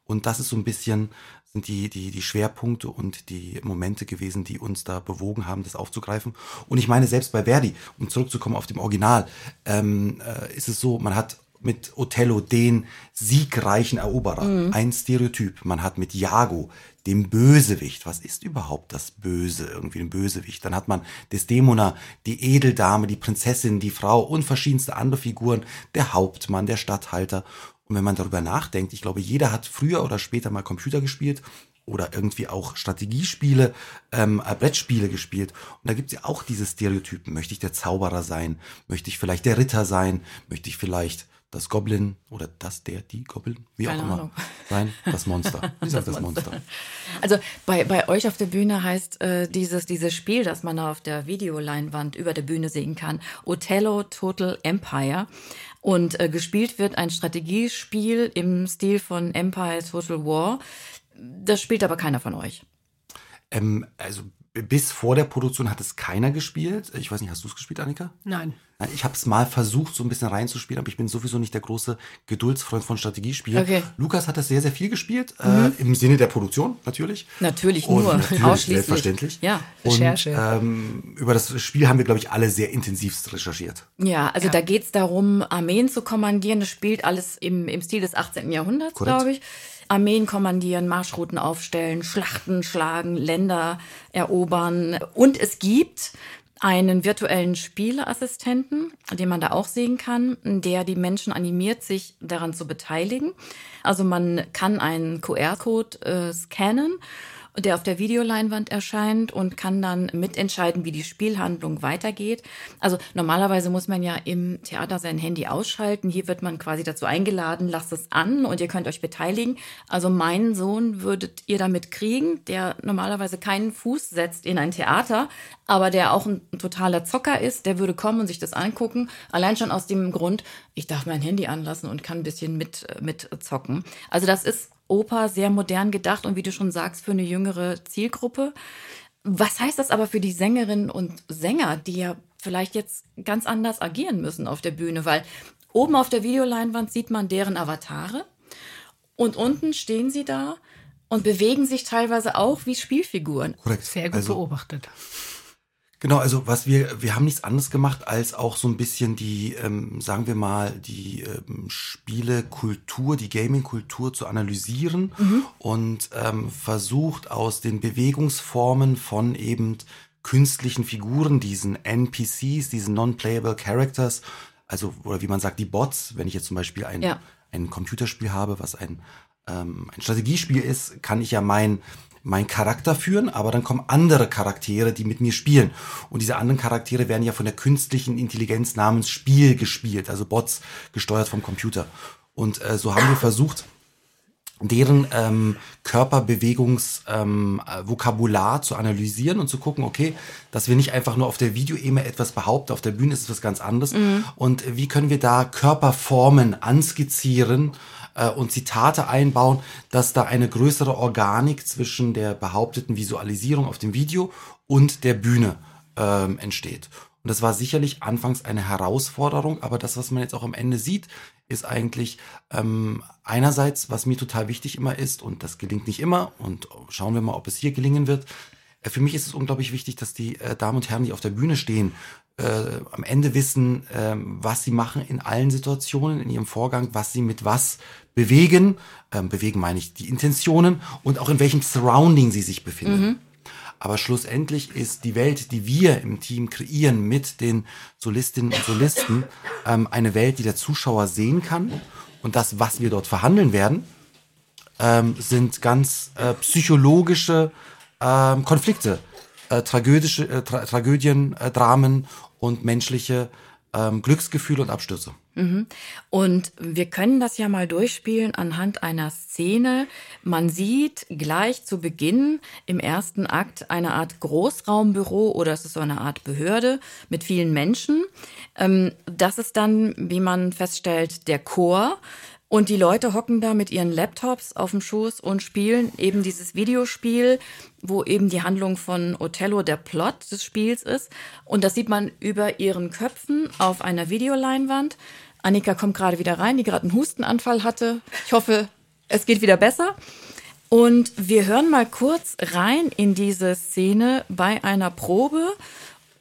und das ist so ein bisschen, sind die, die, die Schwerpunkte und die Momente gewesen, die uns da bewogen haben, das aufzugreifen. Und ich meine, selbst bei Verdi, um zurückzukommen auf dem Original, ähm, äh, ist es so, man hat mit Othello den siegreichen Eroberer, mhm. ein Stereotyp. Man hat mit Iago dem Bösewicht. Was ist überhaupt das Böse? Irgendwie ein Bösewicht. Dann hat man Desdemona, die Edeldame, die Prinzessin, die Frau und verschiedenste andere Figuren, der Hauptmann, der Statthalter. Und wenn man darüber nachdenkt, ich glaube, jeder hat früher oder später mal Computer gespielt oder irgendwie auch Strategiespiele, ähm, äh, Brettspiele gespielt. Und da gibt's ja auch diese Stereotypen. Möchte ich der Zauberer sein? Möchte ich vielleicht der Ritter sein? Möchte ich vielleicht das Goblin oder das, der, die Goblin, wie Keine auch immer Ahnung. sein, das Monster. <laughs> Wie sagt das, das Monster? Monster? Also bei, bei euch auf der Bühne heißt äh, dieses, dieses Spiel, das man auf der Videoleinwand über der Bühne sehen kann, Othello Total Empire. Und äh, gespielt wird ein Strategiespiel im Stil von Empire Total War. Das spielt aber keiner von euch. Ähm, also bis vor der Produktion hat es keiner gespielt. Ich weiß nicht, hast du es gespielt, Annika? Nein. Ich habe es mal versucht, so ein bisschen reinzuspielen, aber ich bin sowieso nicht der große Geduldsfreund von Strategiespielen. Okay. Lukas hat das sehr, sehr viel gespielt, äh, mhm. äh, im Sinne der Produktion natürlich. Natürlich Und nur, natürlich, <laughs> ausschließlich. Selbstverständlich. Ja, Recherche. Und, ähm, über das Spiel haben wir, glaube ich, alle sehr intensiv recherchiert. Ja, also ja. da geht's darum, Armeen zu kommandieren. Das spielt alles im, im Stil des 18. Jahrhunderts, glaube ich. Armeen kommandieren, Marschrouten aufstellen, Schlachten schlagen, Länder erobern. Und es gibt einen virtuellen Spieleassistenten, den man da auch sehen kann, der die Menschen animiert, sich daran zu beteiligen. Also man kann einen QR-Code äh, scannen der auf der Videoleinwand erscheint und kann dann mitentscheiden, wie die Spielhandlung weitergeht. Also normalerweise muss man ja im Theater sein Handy ausschalten. Hier wird man quasi dazu eingeladen, lasst es an und ihr könnt euch beteiligen. Also meinen Sohn würdet ihr damit kriegen, der normalerweise keinen Fuß setzt in ein Theater, aber der auch ein totaler Zocker ist, der würde kommen und sich das angucken. Allein schon aus dem Grund, ich darf mein Handy anlassen und kann ein bisschen mit, mit zocken. Also das ist Oper sehr modern gedacht und wie du schon sagst, für eine jüngere Zielgruppe. Was heißt das aber für die Sängerinnen und Sänger, die ja vielleicht jetzt ganz anders agieren müssen auf der Bühne? Weil oben auf der Videoleinwand sieht man deren Avatare und unten stehen sie da und bewegen sich teilweise auch wie Spielfiguren. Korrekt. Sehr gut also, beobachtet. Genau, also was wir, wir haben nichts anderes gemacht, als auch so ein bisschen die, ähm, sagen wir mal, die ähm, Spielekultur, die Gaming-Kultur zu analysieren mhm. und ähm, versucht aus den Bewegungsformen von eben künstlichen Figuren, diesen NPCs, diesen Non-Playable Characters, also, oder wie man sagt, die Bots, wenn ich jetzt zum Beispiel ein, ja. ein Computerspiel habe, was ein, ähm, ein Strategiespiel ist, kann ich ja mein mein Charakter führen, aber dann kommen andere Charaktere, die mit mir spielen. Und diese anderen Charaktere werden ja von der künstlichen Intelligenz namens Spiel gespielt, also Bots gesteuert vom Computer. Und äh, so haben wir versucht, deren ähm, Körperbewegungsvokabular ähm, zu analysieren und zu gucken, okay, dass wir nicht einfach nur auf der Videoebene etwas behaupten, auf der Bühne ist es was ganz anderes. Mhm. Und wie können wir da Körperformen anskizzieren äh, und Zitate einbauen, dass da eine größere Organik zwischen der behaupteten Visualisierung auf dem Video und der Bühne ähm, entsteht. Und das war sicherlich anfangs eine Herausforderung, aber das, was man jetzt auch am Ende sieht, ist eigentlich ähm, einerseits, was mir total wichtig immer ist, und das gelingt nicht immer, und schauen wir mal, ob es hier gelingen wird. Äh, für mich ist es unglaublich wichtig, dass die äh, Damen und Herren, die auf der Bühne stehen, äh, am Ende wissen, äh, was sie machen in allen Situationen, in ihrem Vorgang, was sie mit was bewegen. Ähm, bewegen meine ich die Intentionen und auch in welchem Surrounding sie sich befinden. Mhm. Aber schlussendlich ist die Welt, die wir im Team kreieren mit den Solistinnen und Solisten, <laughs> ähm, eine Welt, die der Zuschauer sehen kann. Und das, was wir dort verhandeln werden, ähm, sind ganz äh, psychologische ähm, Konflikte, äh, tragödische, äh, Tra Tragödien, äh, Dramen und menschliche ähm, Glücksgefühle und Abstürze. Mhm. Und wir können das ja mal durchspielen anhand einer Szene. Man sieht gleich zu Beginn im ersten Akt eine Art Großraumbüro oder es ist so eine Art Behörde mit vielen Menschen. Ähm, das ist dann, wie man feststellt, der Chor. Und die Leute hocken da mit ihren Laptops auf dem Schoß und spielen eben dieses Videospiel, wo eben die Handlung von Othello der Plot des Spiels ist. Und das sieht man über ihren Köpfen auf einer Videoleinwand. Annika kommt gerade wieder rein, die gerade einen Hustenanfall hatte. Ich hoffe, es geht wieder besser. Und wir hören mal kurz rein in diese Szene bei einer Probe,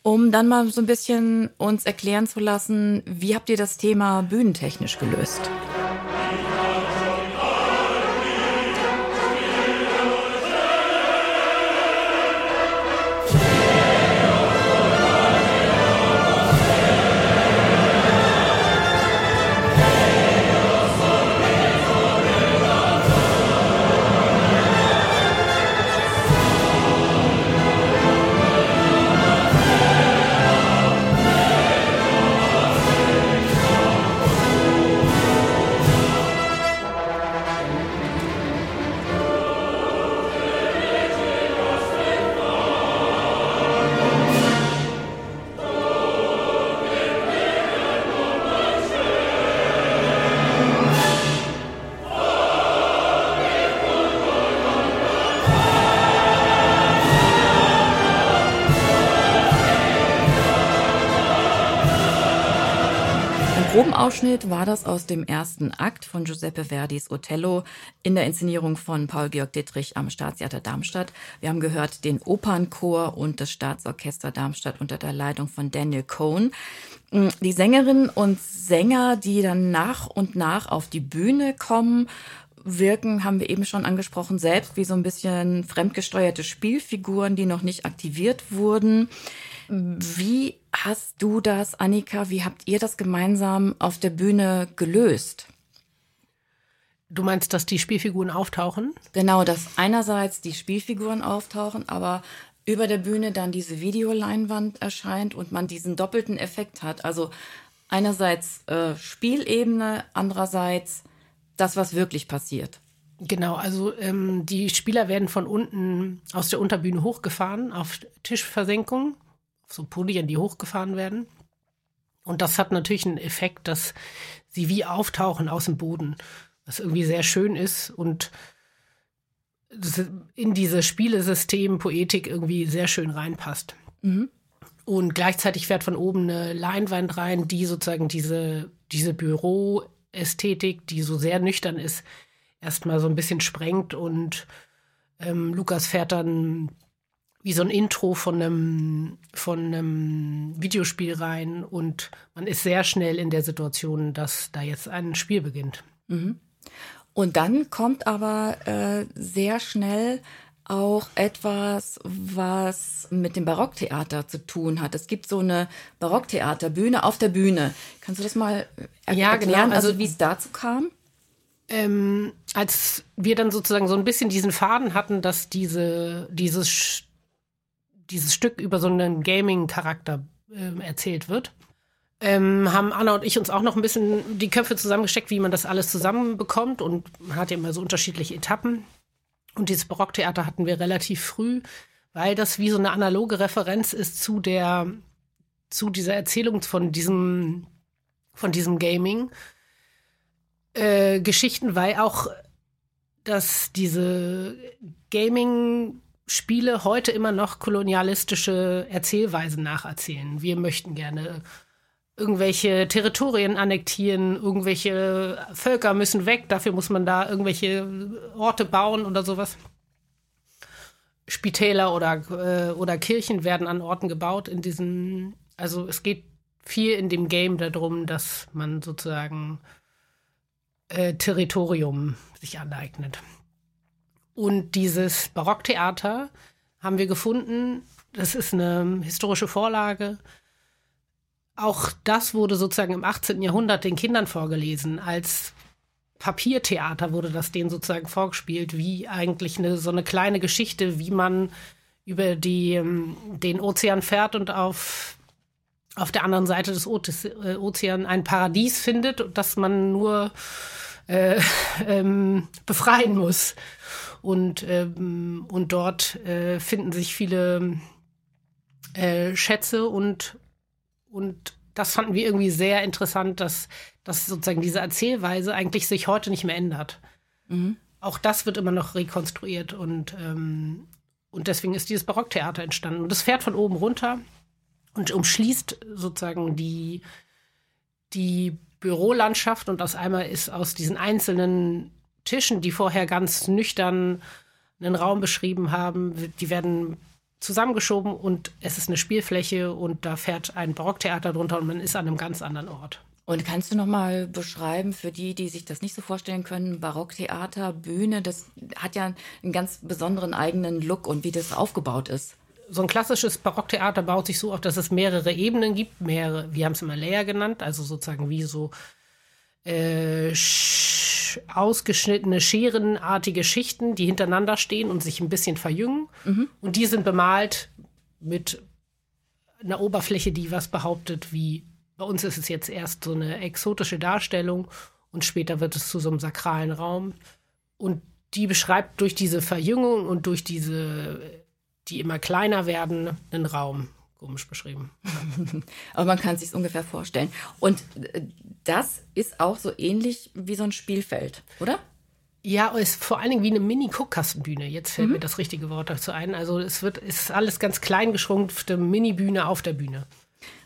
um dann mal so ein bisschen uns erklären zu lassen, wie habt ihr das Thema bühnentechnisch gelöst? Probenausschnitt war das aus dem ersten Akt von Giuseppe Verdis Othello in der Inszenierung von Paul-Georg Dittrich am Staatstheater Darmstadt. Wir haben gehört den Opernchor und das Staatsorchester Darmstadt unter der Leitung von Daniel Cohn. Die Sängerinnen und Sänger, die dann nach und nach auf die Bühne kommen, wirken, haben wir eben schon angesprochen, selbst wie so ein bisschen fremdgesteuerte Spielfiguren, die noch nicht aktiviert wurden. Wie hast du das, Annika, wie habt ihr das gemeinsam auf der Bühne gelöst? Du meinst, dass die Spielfiguren auftauchen? Genau, dass einerseits die Spielfiguren auftauchen, aber über der Bühne dann diese Videoleinwand erscheint und man diesen doppelten Effekt hat. Also einerseits äh, Spielebene, andererseits das, was wirklich passiert. Genau, also ähm, die Spieler werden von unten aus der Unterbühne hochgefahren auf Tischversenkung so Podien, die hochgefahren werden. Und das hat natürlich einen Effekt, dass sie wie auftauchen aus dem Boden, was irgendwie sehr schön ist und in dieses Spielesystem Poetik irgendwie sehr schön reinpasst. Mhm. Und gleichzeitig fährt von oben eine Leinwand rein, die sozusagen diese, diese Büroästhetik, die so sehr nüchtern ist, erstmal so ein bisschen sprengt und ähm, Lukas fährt dann wie so ein Intro von einem, von einem Videospiel rein und man ist sehr schnell in der Situation, dass da jetzt ein Spiel beginnt. Mhm. Und dann kommt aber äh, sehr schnell auch etwas, was mit dem Barocktheater zu tun hat. Es gibt so eine Barocktheaterbühne auf der Bühne. Kannst du das mal er ja, erklären, genau. also, also wie es dazu kam? Ähm, als wir dann sozusagen so ein bisschen diesen Faden hatten, dass diese, dieses dieses Stück über so einen Gaming-Charakter äh, erzählt wird. Ähm, haben Anna und ich uns auch noch ein bisschen die Köpfe zusammengesteckt, wie man das alles zusammenbekommt. Und man hat ja immer so unterschiedliche Etappen. Und dieses Barocktheater hatten wir relativ früh, weil das wie so eine analoge Referenz ist zu der, zu dieser Erzählung von diesem, von diesem Gaming. Äh, Geschichten, weil auch dass diese Gaming Spiele heute immer noch kolonialistische Erzählweisen nacherzählen. Wir möchten gerne irgendwelche Territorien annektieren, irgendwelche Völker müssen weg, dafür muss man da irgendwelche Orte bauen oder sowas. Spitäler oder, äh, oder Kirchen werden an Orten gebaut in diesem, also es geht viel in dem Game darum, dass man sozusagen äh, Territorium sich aneignet. Und dieses Barocktheater haben wir gefunden, das ist eine historische Vorlage. Auch das wurde sozusagen im 18. Jahrhundert den Kindern vorgelesen. Als Papiertheater wurde das denen sozusagen vorgespielt, wie eigentlich eine, so eine kleine Geschichte, wie man über die, ähm, den Ozean fährt und auf, auf der anderen Seite des äh, Ozeans ein Paradies findet, das man nur äh, <laughs> ähm, befreien muss. Und, ähm, und dort äh, finden sich viele äh, Schätze und, und das fanden wir irgendwie sehr interessant, dass, dass sozusagen diese Erzählweise eigentlich sich heute nicht mehr ändert. Mhm. Auch das wird immer noch rekonstruiert und, ähm, und deswegen ist dieses Barocktheater entstanden. Und das fährt von oben runter und umschließt sozusagen die, die Bürolandschaft und aus einmal ist aus diesen einzelnen Tischen, die vorher ganz nüchtern einen Raum beschrieben haben, die werden zusammengeschoben und es ist eine Spielfläche und da fährt ein Barocktheater drunter und man ist an einem ganz anderen Ort. Und kannst du noch mal beschreiben für die, die sich das nicht so vorstellen können, Barocktheater, Bühne, das hat ja einen ganz besonderen eigenen Look und wie das aufgebaut ist? So ein klassisches Barocktheater baut sich so auf, dass es mehrere Ebenen gibt, mehrere, wir haben es immer Layer genannt, also sozusagen wie so äh, ausgeschnittene, scherenartige Schichten, die hintereinander stehen und sich ein bisschen verjüngen. Mhm. Und die sind bemalt mit einer Oberfläche, die was behauptet, wie bei uns ist es jetzt erst so eine exotische Darstellung und später wird es zu so einem sakralen Raum. Und die beschreibt durch diese Verjüngung und durch diese, die immer kleiner werden, einen Raum komisch beschrieben. <laughs> Aber man kann es sich ungefähr vorstellen. Und äh, das ist auch so ähnlich wie so ein Spielfeld, oder? Ja, ist vor allen Dingen wie eine Mini-Guckkastenbühne. Jetzt fällt mhm. mir das richtige Wort dazu ein. Also es wird, ist alles ganz klein geschrumpfte Mini-Bühne auf der Bühne.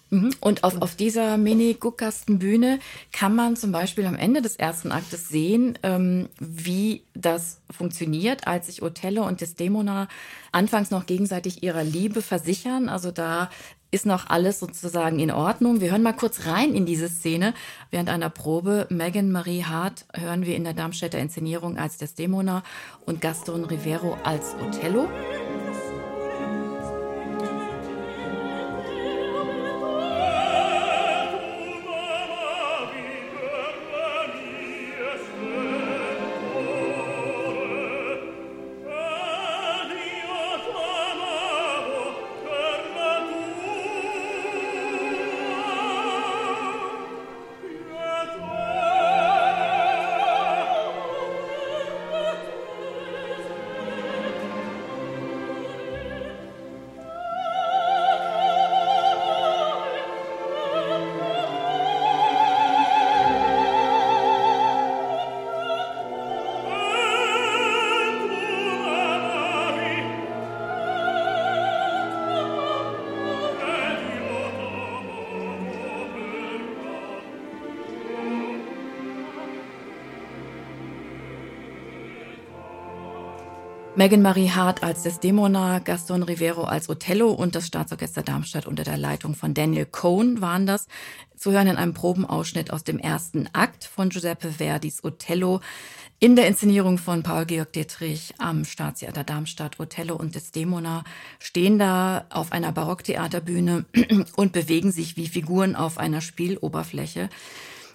Mhm. Und auf, auf dieser Mini-Guckkastenbühne kann man zum Beispiel am Ende des ersten Aktes sehen, ähm, wie das funktioniert, als sich Othello und Desdemona anfangs noch gegenseitig ihrer Liebe versichern. Also da ist noch alles sozusagen in Ordnung. Wir hören mal kurz rein in diese Szene. Während einer Probe Megan Marie Hart hören wir in der Darmstädter Inszenierung als Desdemona und Gaston Rivero als Othello. Megan Marie Hart als Desdemona, Gaston Rivero als Othello und das Staatsorchester Darmstadt unter der Leitung von Daniel Cohn waren das. Zu hören in einem Probenausschnitt aus dem ersten Akt von Giuseppe Verdis Othello in der Inszenierung von Paul Georg Dietrich am Staatstheater Darmstadt. Othello und Desdemona stehen da auf einer Barocktheaterbühne <clears throat> und bewegen sich wie Figuren auf einer Spieloberfläche.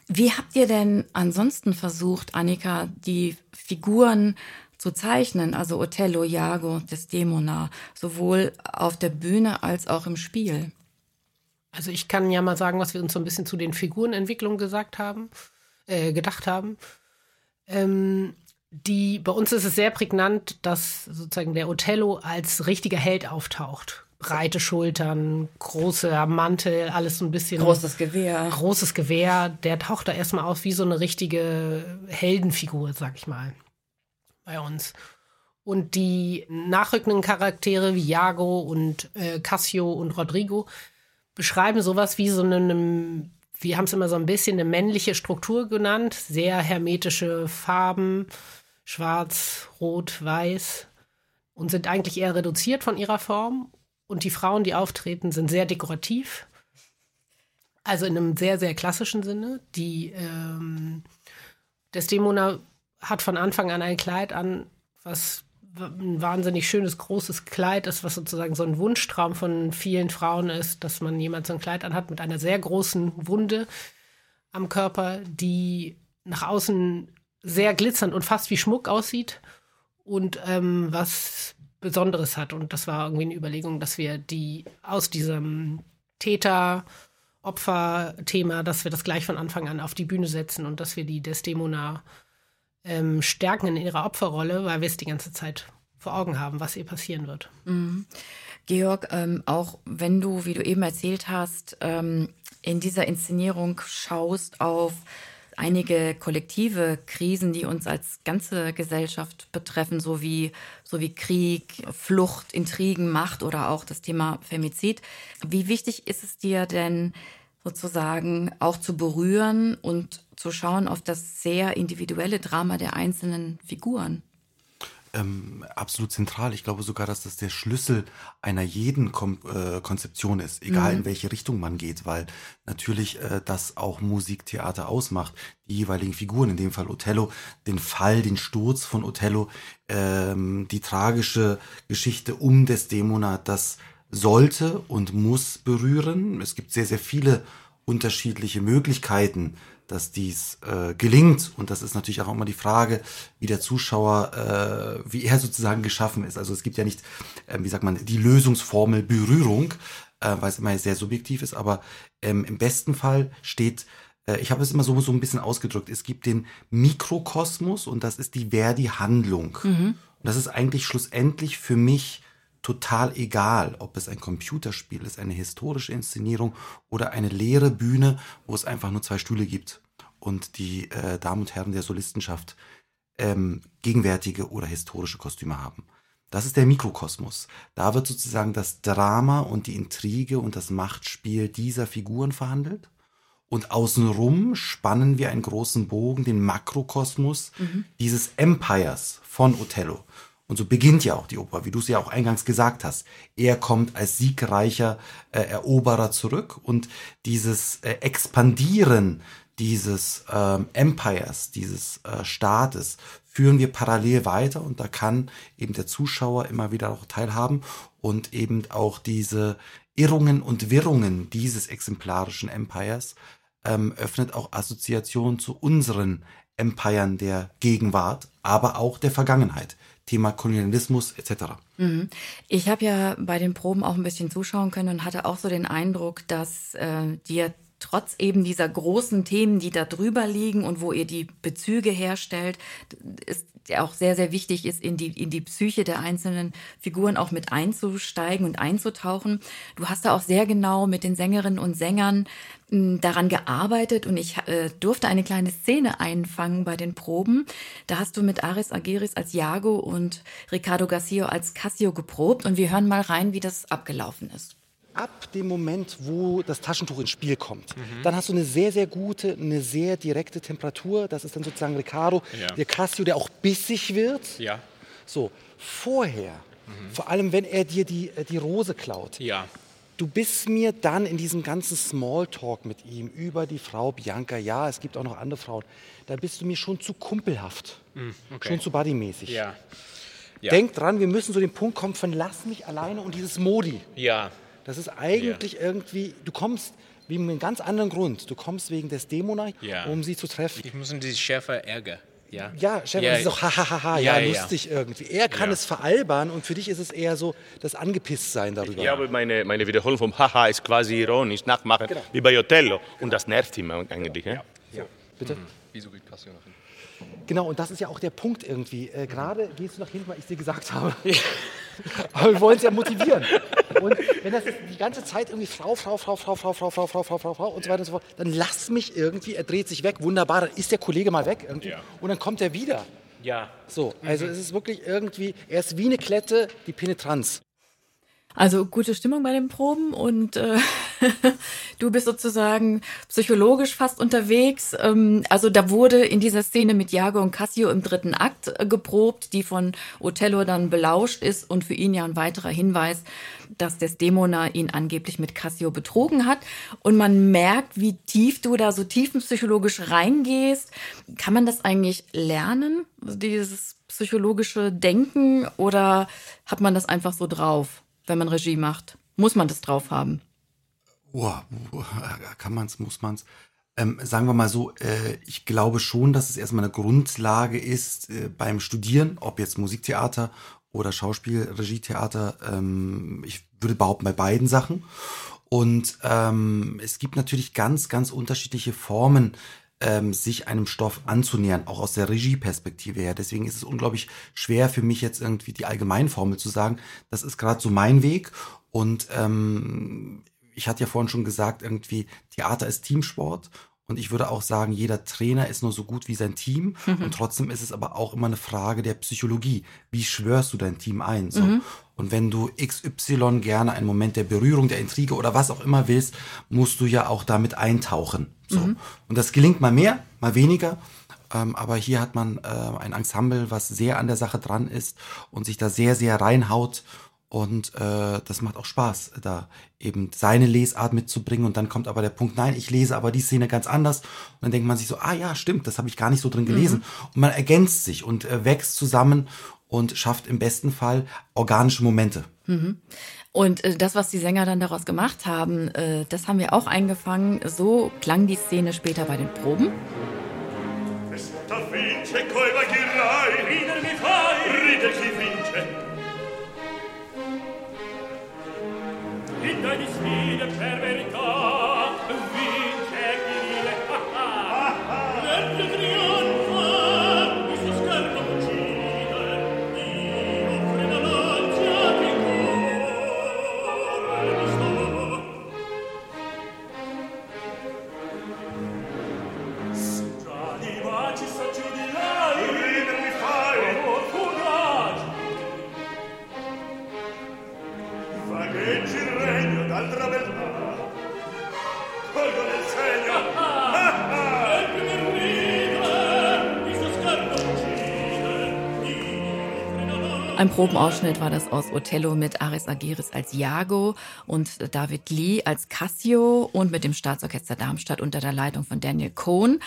Wie habt ihr denn ansonsten versucht, Annika, die Figuren zu zeichnen, also Othello, Iago, Desdemona, sowohl auf der Bühne als auch im Spiel? Also ich kann ja mal sagen, was wir uns so ein bisschen zu den Figurenentwicklungen gesagt haben, äh, gedacht haben. Ähm, die, bei uns ist es sehr prägnant, dass sozusagen der Othello als richtiger Held auftaucht. Breite Schultern, großer Mantel, alles so ein bisschen. Großes Gewehr. Großes Gewehr. Der taucht da erstmal auf wie so eine richtige Heldenfigur, sag ich mal bei uns. Und die nachrückenden Charaktere wie Jago und äh, Cassio und Rodrigo beschreiben sowas wie so eine, wir haben es immer so ein bisschen eine männliche Struktur genannt, sehr hermetische Farben, schwarz, rot, weiß und sind eigentlich eher reduziert von ihrer Form. Und die Frauen, die auftreten, sind sehr dekorativ. Also in einem sehr, sehr klassischen Sinne. Die ähm, Desdemona hat von Anfang an ein Kleid an, was ein wahnsinnig schönes, großes Kleid ist, was sozusagen so ein Wunschtraum von vielen Frauen ist, dass man jemand so ein Kleid anhat mit einer sehr großen Wunde am Körper, die nach außen sehr glitzernd und fast wie Schmuck aussieht und ähm, was Besonderes hat. Und das war irgendwie eine Überlegung, dass wir die aus diesem Täter- Opfer-Thema, dass wir das gleich von Anfang an auf die Bühne setzen und dass wir die Desdemona ähm, stärken in ihrer Opferrolle, weil wir es die ganze Zeit vor Augen haben, was ihr passieren wird. Mhm. Georg, ähm, auch wenn du, wie du eben erzählt hast, ähm, in dieser Inszenierung schaust auf einige kollektive Krisen, die uns als ganze Gesellschaft betreffen, so wie, so wie Krieg, Flucht, Intrigen, Macht oder auch das Thema Femizid. Wie wichtig ist es dir denn sozusagen auch zu berühren und zu schauen auf das sehr individuelle Drama der einzelnen Figuren? ähm, absolut zentral. Ich glaube sogar, dass das der Schlüssel einer jeden Kom äh, Konzeption ist, egal mhm. in welche Richtung man geht, weil natürlich äh, das auch Musiktheater ausmacht. Die jeweiligen Figuren, in dem Fall Othello, den Fall, den Sturz von Othello, ähm, die tragische Geschichte um Desdemona, das sollte und muss berühren. Es gibt sehr, sehr viele unterschiedliche Möglichkeiten, dass dies äh, gelingt. Und das ist natürlich auch immer die Frage, wie der Zuschauer, äh, wie er sozusagen geschaffen ist. Also es gibt ja nicht, äh, wie sagt man, die Lösungsformel Berührung, äh, weil es immer sehr subjektiv ist, aber ähm, im besten Fall steht äh, ich habe es immer so, so ein bisschen ausgedrückt. Es gibt den Mikrokosmos und das ist die Verdi-Handlung. Mhm. Und das ist eigentlich schlussendlich für mich total egal, ob es ein Computerspiel ist, eine historische Inszenierung oder eine leere Bühne, wo es einfach nur zwei Stühle gibt und die äh, Damen und Herren der Solistenschaft ähm, gegenwärtige oder historische Kostüme haben. Das ist der Mikrokosmos. Da wird sozusagen das Drama und die Intrige und das Machtspiel dieser Figuren verhandelt. Und außenrum spannen wir einen großen Bogen, den Makrokosmos mhm. dieses Empires von Othello. Und so beginnt ja auch die Oper, wie du es ja auch eingangs gesagt hast. Er kommt als siegreicher äh, Eroberer zurück und dieses äh, Expandieren dieses äh, Empires, dieses äh, Staates, führen wir parallel weiter und da kann eben der Zuschauer immer wieder auch teilhaben und eben auch diese Irrungen und Wirrungen dieses exemplarischen Empires ähm, öffnet auch Assoziationen zu unseren Empiren der Gegenwart, aber auch der Vergangenheit. Thema Kolonialismus etc. Mhm. Ich habe ja bei den Proben auch ein bisschen zuschauen können und hatte auch so den Eindruck, dass äh, dir trotz eben dieser großen Themen, die da drüber liegen und wo ihr die Bezüge herstellt, ist auch sehr, sehr wichtig ist, in die, in die Psyche der einzelnen Figuren auch mit einzusteigen und einzutauchen. Du hast da auch sehr genau mit den Sängerinnen und Sängern hm, daran gearbeitet und ich äh, durfte eine kleine Szene einfangen bei den Proben. Da hast du mit Aris Ageris als Jago und Ricardo Garcia als Cassio geprobt und wir hören mal rein, wie das abgelaufen ist ab dem Moment, wo das Taschentuch ins Spiel kommt, mhm. dann hast du eine sehr, sehr gute, eine sehr direkte Temperatur. Das ist dann sozusagen Ricardo, ja. der Cassio, der auch bissig wird. Ja. So, vorher, mhm. vor allem wenn er dir die, äh, die Rose klaut, ja. du bist mir dann in diesem ganzen Smalltalk mit ihm über die Frau Bianca, ja, es gibt auch noch andere Frauen, da bist du mir schon zu kumpelhaft, mhm, okay. schon zu buddymäßig. Ja. Ja. Denk dran, wir müssen zu dem Punkt kommen von lass mich alleine und dieses Modi. Ja, das ist eigentlich ja. irgendwie, du kommst wie mit einem ganz anderen Grund. Du kommst wegen des Dämona, ja. um sie zu treffen. Ich muss in diese Schärfer ärgern. Ja, ja Schäfer, ja, das ist auch hahaha, ja, ja, lustig irgendwie. Er kann es veralbern und für dich ist es eher so das Angepisstsein darüber. Ja, aber meine, meine Wiederholung vom Haha ist quasi ironisch, nachmachen, genau. wie bei Othello. Und das nervt ihn eigentlich. Ja. So, bitte? Mhm. Wieso geht Cassio nach hinten? Genau, und das ist ja auch der Punkt irgendwie. Äh, Gerade gehst du nach hinten, weil ich dir gesagt habe. Aber wir wollen es ja motivieren. Und wenn das die ganze Zeit irgendwie Frau, Frau, Frau, Frau, Frau, Frau, Frau, Frau, Frau, Frau, Frau und so weiter und so fort, dann lass mich irgendwie, er dreht sich weg, wunderbar, dann ist der Kollege mal weg irgendwie ja. und dann kommt er wieder. Ja. So, also mhm. es ist wirklich irgendwie, er ist wie eine Klette, die Penetranz. Also gute Stimmung bei den Proben und äh, <laughs> du bist sozusagen psychologisch fast unterwegs. Ähm, also da wurde in dieser Szene mit Jago und Cassio im dritten Akt äh, geprobt, die von Othello dann belauscht ist und für ihn ja ein weiterer Hinweis, dass Desdemona ihn angeblich mit Cassio betrogen hat. Und man merkt, wie tief du da so tiefenpsychologisch reingehst. Kann man das eigentlich lernen, dieses psychologische Denken, oder hat man das einfach so drauf, wenn man Regie macht? Muss man das drauf haben? Oh, kann man's, muss man's. Ähm, sagen wir mal so, äh, ich glaube schon, dass es erstmal eine Grundlage ist äh, beim Studieren, ob jetzt Musiktheater oder Schauspiel, Regietheater. Ähm, ich würde behaupten, bei beiden Sachen. Und ähm, es gibt natürlich ganz, ganz unterschiedliche Formen, ähm, sich einem Stoff anzunähern, auch aus der Regieperspektive her. Deswegen ist es unglaublich schwer für mich jetzt irgendwie die Allgemeinformel zu sagen, das ist gerade so mein Weg. Und ähm, ich hatte ja vorhin schon gesagt, irgendwie Theater ist Teamsport und ich würde auch sagen, jeder Trainer ist nur so gut wie sein Team. Mhm. Und trotzdem ist es aber auch immer eine Frage der Psychologie. Wie schwörst du dein Team ein? So. Mhm. Und wenn du XY gerne einen Moment der Berührung, der Intrige oder was auch immer willst, musst du ja auch damit eintauchen. So. Mhm. Und das gelingt mal mehr, mal weniger. Ähm, aber hier hat man äh, ein Ensemble, was sehr an der Sache dran ist und sich da sehr, sehr reinhaut und äh, das macht auch Spaß, da eben seine Lesart mitzubringen. Und dann kommt aber der Punkt, nein, ich lese aber die Szene ganz anders. Und dann denkt man sich so, ah ja, stimmt, das habe ich gar nicht so drin gelesen. Mhm. Und man ergänzt sich und äh, wächst zusammen und schafft im besten Fall organische Momente. Mhm. Und äh, das, was die Sänger dann daraus gemacht haben, äh, das haben wir auch eingefangen. So klang die Szene später bei den Proben. in deine sfide per verità vince Ein Probenausschnitt war das aus Othello mit Aris Agiris als Iago und David Lee als Cassio und mit dem Staatsorchester Darmstadt unter der Leitung von Daniel Cohn.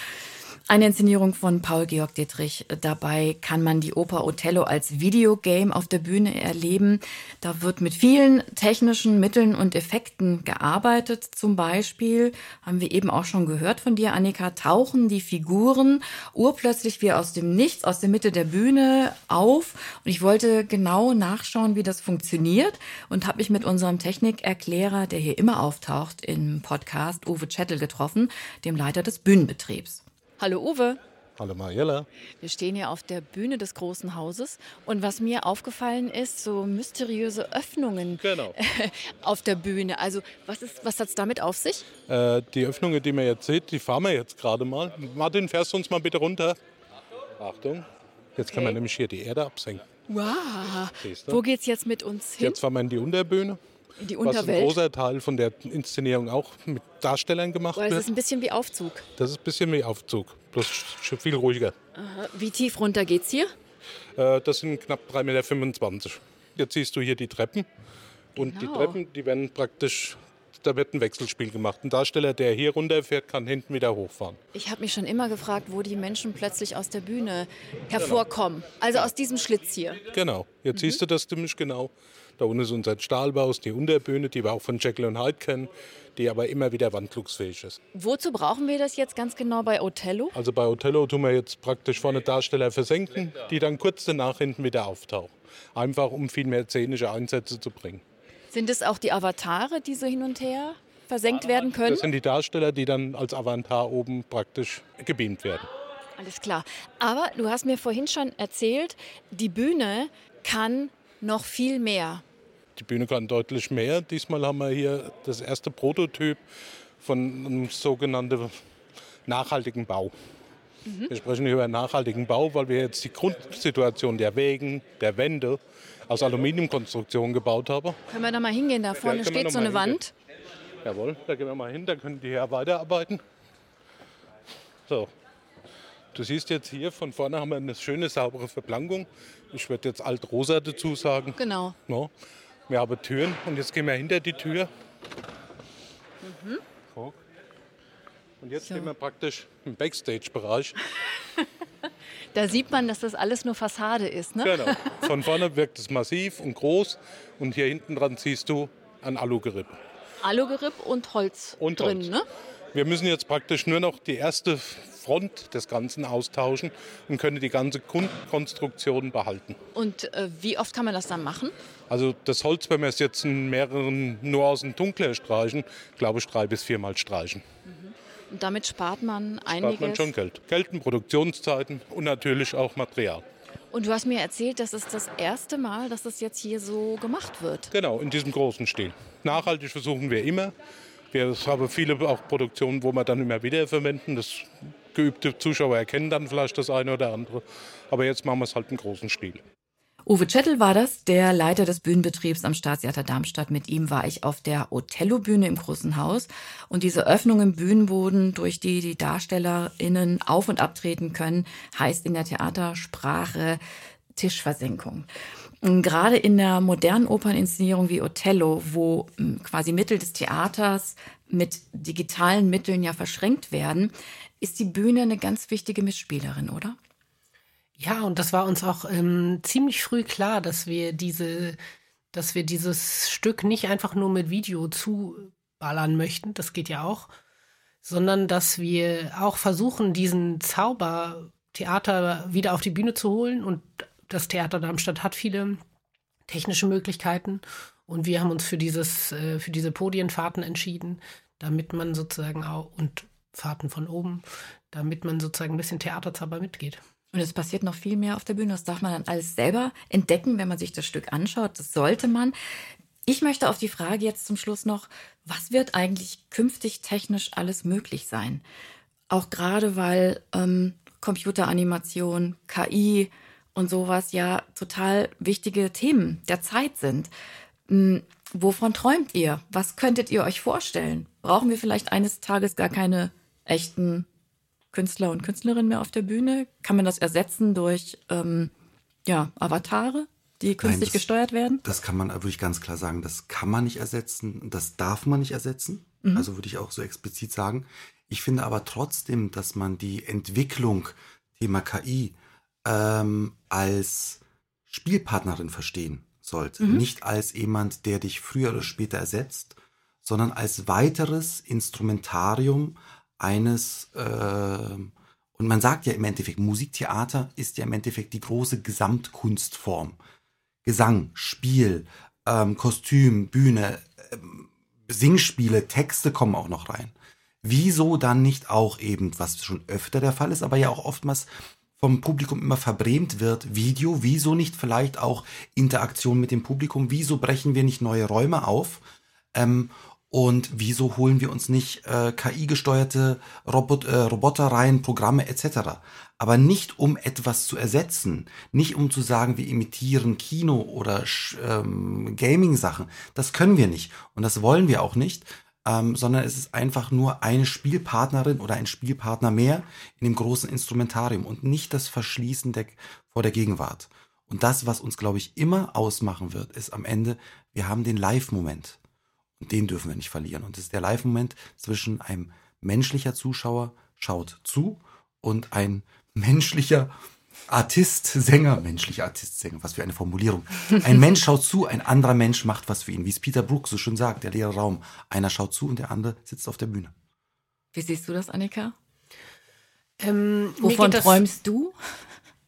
Eine Inszenierung von Paul Georg Dietrich. Dabei kann man die Oper Othello als Videogame auf der Bühne erleben. Da wird mit vielen technischen Mitteln und Effekten gearbeitet. Zum Beispiel haben wir eben auch schon gehört von dir, Annika, tauchen die Figuren urplötzlich wie aus dem Nichts, aus der Mitte der Bühne auf. Und ich wollte genau nachschauen, wie das funktioniert und habe mich mit unserem Technikerklärer, der hier immer auftaucht im Podcast, Uwe Chettel, getroffen, dem Leiter des Bühnenbetriebs. Hallo Uwe. Hallo Mariella. Wir stehen hier auf der Bühne des großen Hauses und was mir aufgefallen ist, so mysteriöse Öffnungen genau. auf der Bühne. Also was, was hat es damit auf sich? Äh, die Öffnungen, die man jetzt sieht, die fahren wir jetzt gerade mal. Martin, fährst du uns mal bitte runter? Achtung, jetzt okay. kann man nämlich hier die Erde absenken. Wow, wo geht's jetzt mit uns hin? Jetzt fahren wir in die Unterbühne. Die Unterwelt. Was ein großer Teil von der Inszenierung auch mit Darstellern gemacht Weil wird. Das ist ein bisschen wie Aufzug. Das ist ein bisschen wie Aufzug, bloß viel ruhiger. Aha. Wie tief runter geht's hier? Äh, das sind knapp 3,25 Meter. Jetzt siehst du hier die Treppen. Und genau. die Treppen, die werden praktisch, da wird ein Wechselspiel gemacht. Ein Darsteller, der hier runterfährt, kann hinten wieder hochfahren. Ich habe mich schon immer gefragt, wo die Menschen plötzlich aus der Bühne hervorkommen. Genau. Also aus diesem Schlitz hier. Genau, jetzt mhm. siehst du das ziemlich genau. Da unten ist unser Stahlbaus, die Unterbühne, die wir auch von Jekyll und Hyde kennen, die aber immer wieder wandlungsfähig ist. Wozu brauchen wir das jetzt ganz genau bei Othello? Also bei Othello tun wir jetzt praktisch vorne Darsteller versenken, die dann kurz danach hinten wieder auftauchen. Einfach um viel mehr szenische Einsätze zu bringen. Sind es auch die Avatare, die so hin und her versenkt werden können? Das sind die Darsteller, die dann als Avatar oben praktisch gebeamt werden. Alles klar. Aber du hast mir vorhin schon erzählt, die Bühne kann noch viel mehr. Die Bühne kann deutlich mehr. Diesmal haben wir hier das erste Prototyp von einem sogenannten nachhaltigen Bau. Mhm. Wir sprechen hier über nachhaltigen Bau, weil wir jetzt die Grundsituation der Wegen, der Wände aus Aluminiumkonstruktion gebaut haben. Können wir da mal hingehen? Da vorne ja, steht so eine Wand. Jawohl, da gehen wir mal hin, da können die hier weiterarbeiten. So. Du siehst jetzt hier, von vorne haben wir eine schöne, saubere Verplankung. Ich würde jetzt alt-rosa dazu sagen. Genau. No. Wir haben Türen und jetzt gehen wir hinter die Tür. Mhm. Und jetzt so. stehen wir praktisch im Backstage-Bereich. <laughs> da sieht man, dass das alles nur Fassade ist, ne? Genau. <laughs> Von vorne wirkt es massiv und groß und hier hinten dran siehst du ein Alugeripp. Alugeripp und Holz und drin, Holz. ne? Wir müssen jetzt praktisch nur noch die erste Front des Ganzen austauschen und können die ganze Konstruktion behalten. Und äh, wie oft kann man das dann machen? Also das Holz, wenn wir es jetzt in mehreren dem Dunkler streichen, glaube ich drei bis viermal streichen. Mhm. Und damit spart man einiges? Spart man schon Geld. Geld Produktionszeiten und natürlich auch Material. Und du hast mir erzählt, das ist das erste Mal, dass das jetzt hier so gemacht wird. Genau, in diesem großen Stil. Nachhaltig versuchen wir immer. Wir haben viele auch Produktionen, wo wir dann immer wieder verwenden. Das geübte Zuschauer erkennen dann vielleicht das eine oder andere. Aber jetzt machen wir es halt im großen Stil. Uwe Czettel war das, der Leiter des Bühnenbetriebs am Staatstheater Darmstadt. Mit ihm war ich auf der Othello-Bühne im Großen Haus. Und diese Öffnung im Bühnenboden, durch die die DarstellerInnen auf- und abtreten können, heißt in der Theatersprache Tischversenkung. Gerade in der modernen Operninszenierung wie Othello, wo hm, quasi Mittel des Theaters mit digitalen Mitteln ja verschränkt werden, ist die Bühne eine ganz wichtige Mitspielerin, oder? Ja, und das war uns auch ähm, ziemlich früh klar, dass wir diese, dass wir dieses Stück nicht einfach nur mit Video zuballern möchten, das geht ja auch, sondern dass wir auch versuchen, diesen Zauber Theater wieder auf die Bühne zu holen. Und das Theater Darmstadt hat viele technische Möglichkeiten. Und wir haben uns für dieses, äh, für diese Podienfahrten entschieden, damit man sozusagen auch, und Fahrten von oben, damit man sozusagen ein bisschen Theaterzauber mitgeht. Und es passiert noch viel mehr auf der Bühne. Das darf man dann alles selber entdecken, wenn man sich das Stück anschaut. Das sollte man. Ich möchte auf die Frage jetzt zum Schluss noch, was wird eigentlich künftig technisch alles möglich sein? Auch gerade weil ähm, Computeranimation, KI und sowas ja total wichtige Themen der Zeit sind. Hm, wovon träumt ihr? Was könntet ihr euch vorstellen? Brauchen wir vielleicht eines Tages gar keine echten Künstler und Künstlerinnen mehr auf der Bühne? Kann man das ersetzen durch ähm, ja, Avatare, die künstlich Nein, das, gesteuert werden? Das kann man, würde ich ganz klar sagen, das kann man nicht ersetzen, das darf man nicht ersetzen. Mhm. Also würde ich auch so explizit sagen. Ich finde aber trotzdem, dass man die Entwicklung Thema KI ähm, als Spielpartnerin verstehen sollte. Mhm. Nicht als jemand, der dich früher oder später ersetzt, sondern als weiteres Instrumentarium, eines, äh, und man sagt ja im Endeffekt, Musiktheater ist ja im Endeffekt die große Gesamtkunstform. Gesang, Spiel, ähm, Kostüm, Bühne, äh, Singspiele, Texte kommen auch noch rein. Wieso dann nicht auch eben, was schon öfter der Fall ist, aber ja auch oftmals vom Publikum immer verbrämt wird, Video, wieso nicht vielleicht auch Interaktion mit dem Publikum, wieso brechen wir nicht neue Räume auf? Ähm, und wieso holen wir uns nicht äh, KI-gesteuerte Robot, äh, Roboter rein, Programme etc. Aber nicht um etwas zu ersetzen, nicht um zu sagen, wir imitieren Kino oder ähm, Gaming-Sachen. Das können wir nicht. Und das wollen wir auch nicht, ähm, sondern es ist einfach nur eine Spielpartnerin oder ein Spielpartner mehr in dem großen Instrumentarium und nicht das Verschließen der, vor der Gegenwart. Und das, was uns, glaube ich, immer ausmachen wird, ist am Ende, wir haben den Live-Moment. Und den dürfen wir nicht verlieren. Und das ist der Live-Moment zwischen einem menschlicher Zuschauer schaut zu und ein <laughs> menschlicher Artist, Sänger, menschlicher Artist, Sänger, was für eine Formulierung. Ein Mensch schaut zu, ein anderer Mensch macht was für ihn. Wie es Peter Brook so schön sagt, der leere Raum. Einer schaut zu und der andere sitzt auf der Bühne. Wie siehst du das, Annika? Ähm, Wovon träumst du?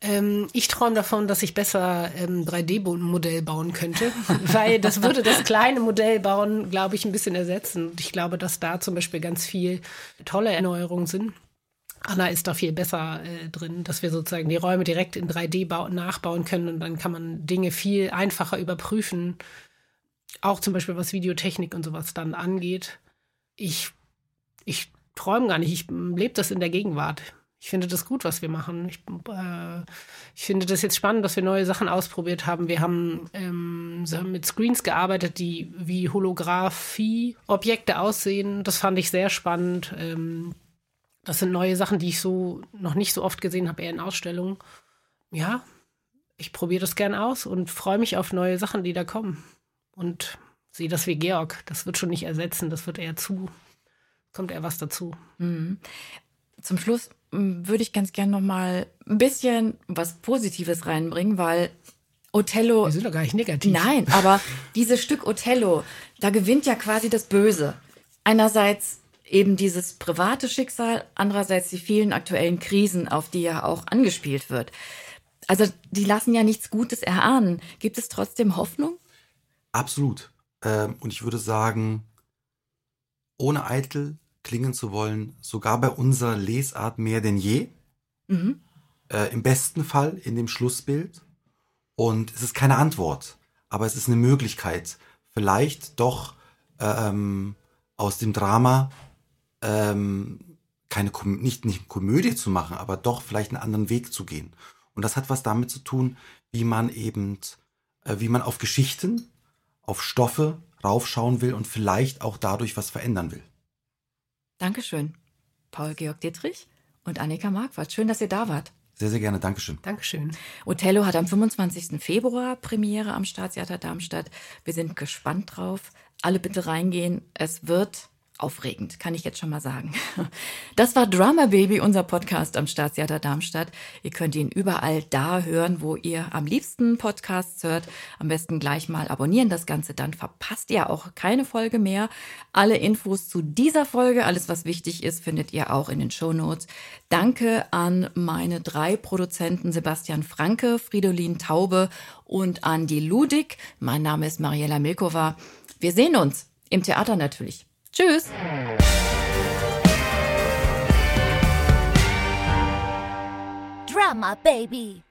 Ähm, ich träume davon, dass ich besser ähm, 3D-Modell bauen könnte, <laughs> weil das würde das kleine Modell bauen, glaube ich, ein bisschen ersetzen. Und ich glaube, dass da zum Beispiel ganz viel tolle Erneuerungen sind. Anna ist da viel besser äh, drin, dass wir sozusagen die Räume direkt in 3D nachbauen können und dann kann man Dinge viel einfacher überprüfen. Auch zum Beispiel was Videotechnik und sowas dann angeht. Ich, ich träume gar nicht, ich lebe das in der Gegenwart Ich finde das gut, was wir machen. Ich, äh, ich finde das jetzt spannend, dass wir neue Sachen ausprobiert haben. Wir haben, ähm, haben mit Screens gearbeitet, die wie Holographie-Objekte aussehen. Das fand ich sehr spannend. Ähm, das sind neue Sachen, die ich so noch nicht so oft gesehen habe, eher in Ausstellungen. Ja, ich probiere das gern aus und freue mich auf neue Sachen, die da kommen. Und sehe das wie Georg. Das wird schon nicht ersetzen, das wird eher zu, kommt eher was dazu. Mhm. Zum Schluss würde ich ganz gern noch mal ein bisschen was Positives reinbringen, weil Othello. Wir sind doch gar nicht negativ. Nein, aber <laughs> dieses Stück Othello, da gewinnt ja quasi das Böse. Einerseits eben dieses private Schicksal, andererseits die vielen aktuellen Krisen, auf die ja auch angespielt wird. Also die lassen ja nichts Gutes erahnen. Gibt es trotzdem Hoffnung? Absolut. Ähm, und ich würde sagen, ohne eitel klingen zu wollen, sogar bei unserer Lesart mehr denn je. Mhm. Äh, Im besten Fall in dem Schlussbild. Und es ist keine Antwort, aber es ist eine Möglichkeit, vielleicht doch ähm, aus dem Drama ähm, keine Kom nicht, nicht Komödie zu machen, aber doch vielleicht einen anderen Weg zu gehen. Und das hat was damit zu tun, wie man eben, äh, wie man auf Geschichten, auf Stoffe raufschauen will und vielleicht auch dadurch was verändern will. Dankeschön, Paul-Georg Dietrich und Annika Marquardt. Schön, dass ihr da wart. Sehr, sehr gerne. Dankeschön. Dankeschön. Othello hat am 25. Februar Premiere am Staatstheater Darmstadt. Wir sind gespannt drauf. Alle bitte reingehen. Es wird aufregend, kann ich jetzt schon mal sagen. <laughs> Das war Drama Baby, unser Podcast am Staatstheater Darmstadt. Ihr könnt ihn überall da hören, wo ihr am liebsten Podcasts hört. Am besten gleich mal abonnieren das Ganze, dann verpasst ihr auch keine Folge mehr. Alle Infos zu dieser Folge, alles was wichtig ist, findet ihr auch in den Show Notes. Danke an meine drei Produzenten Sebastian Franke, Fridolin Taube und Andi Ludig. Mein Name ist Mariella Milkova. Wir sehen uns im Theater natürlich. Tschüss. Drama Baby.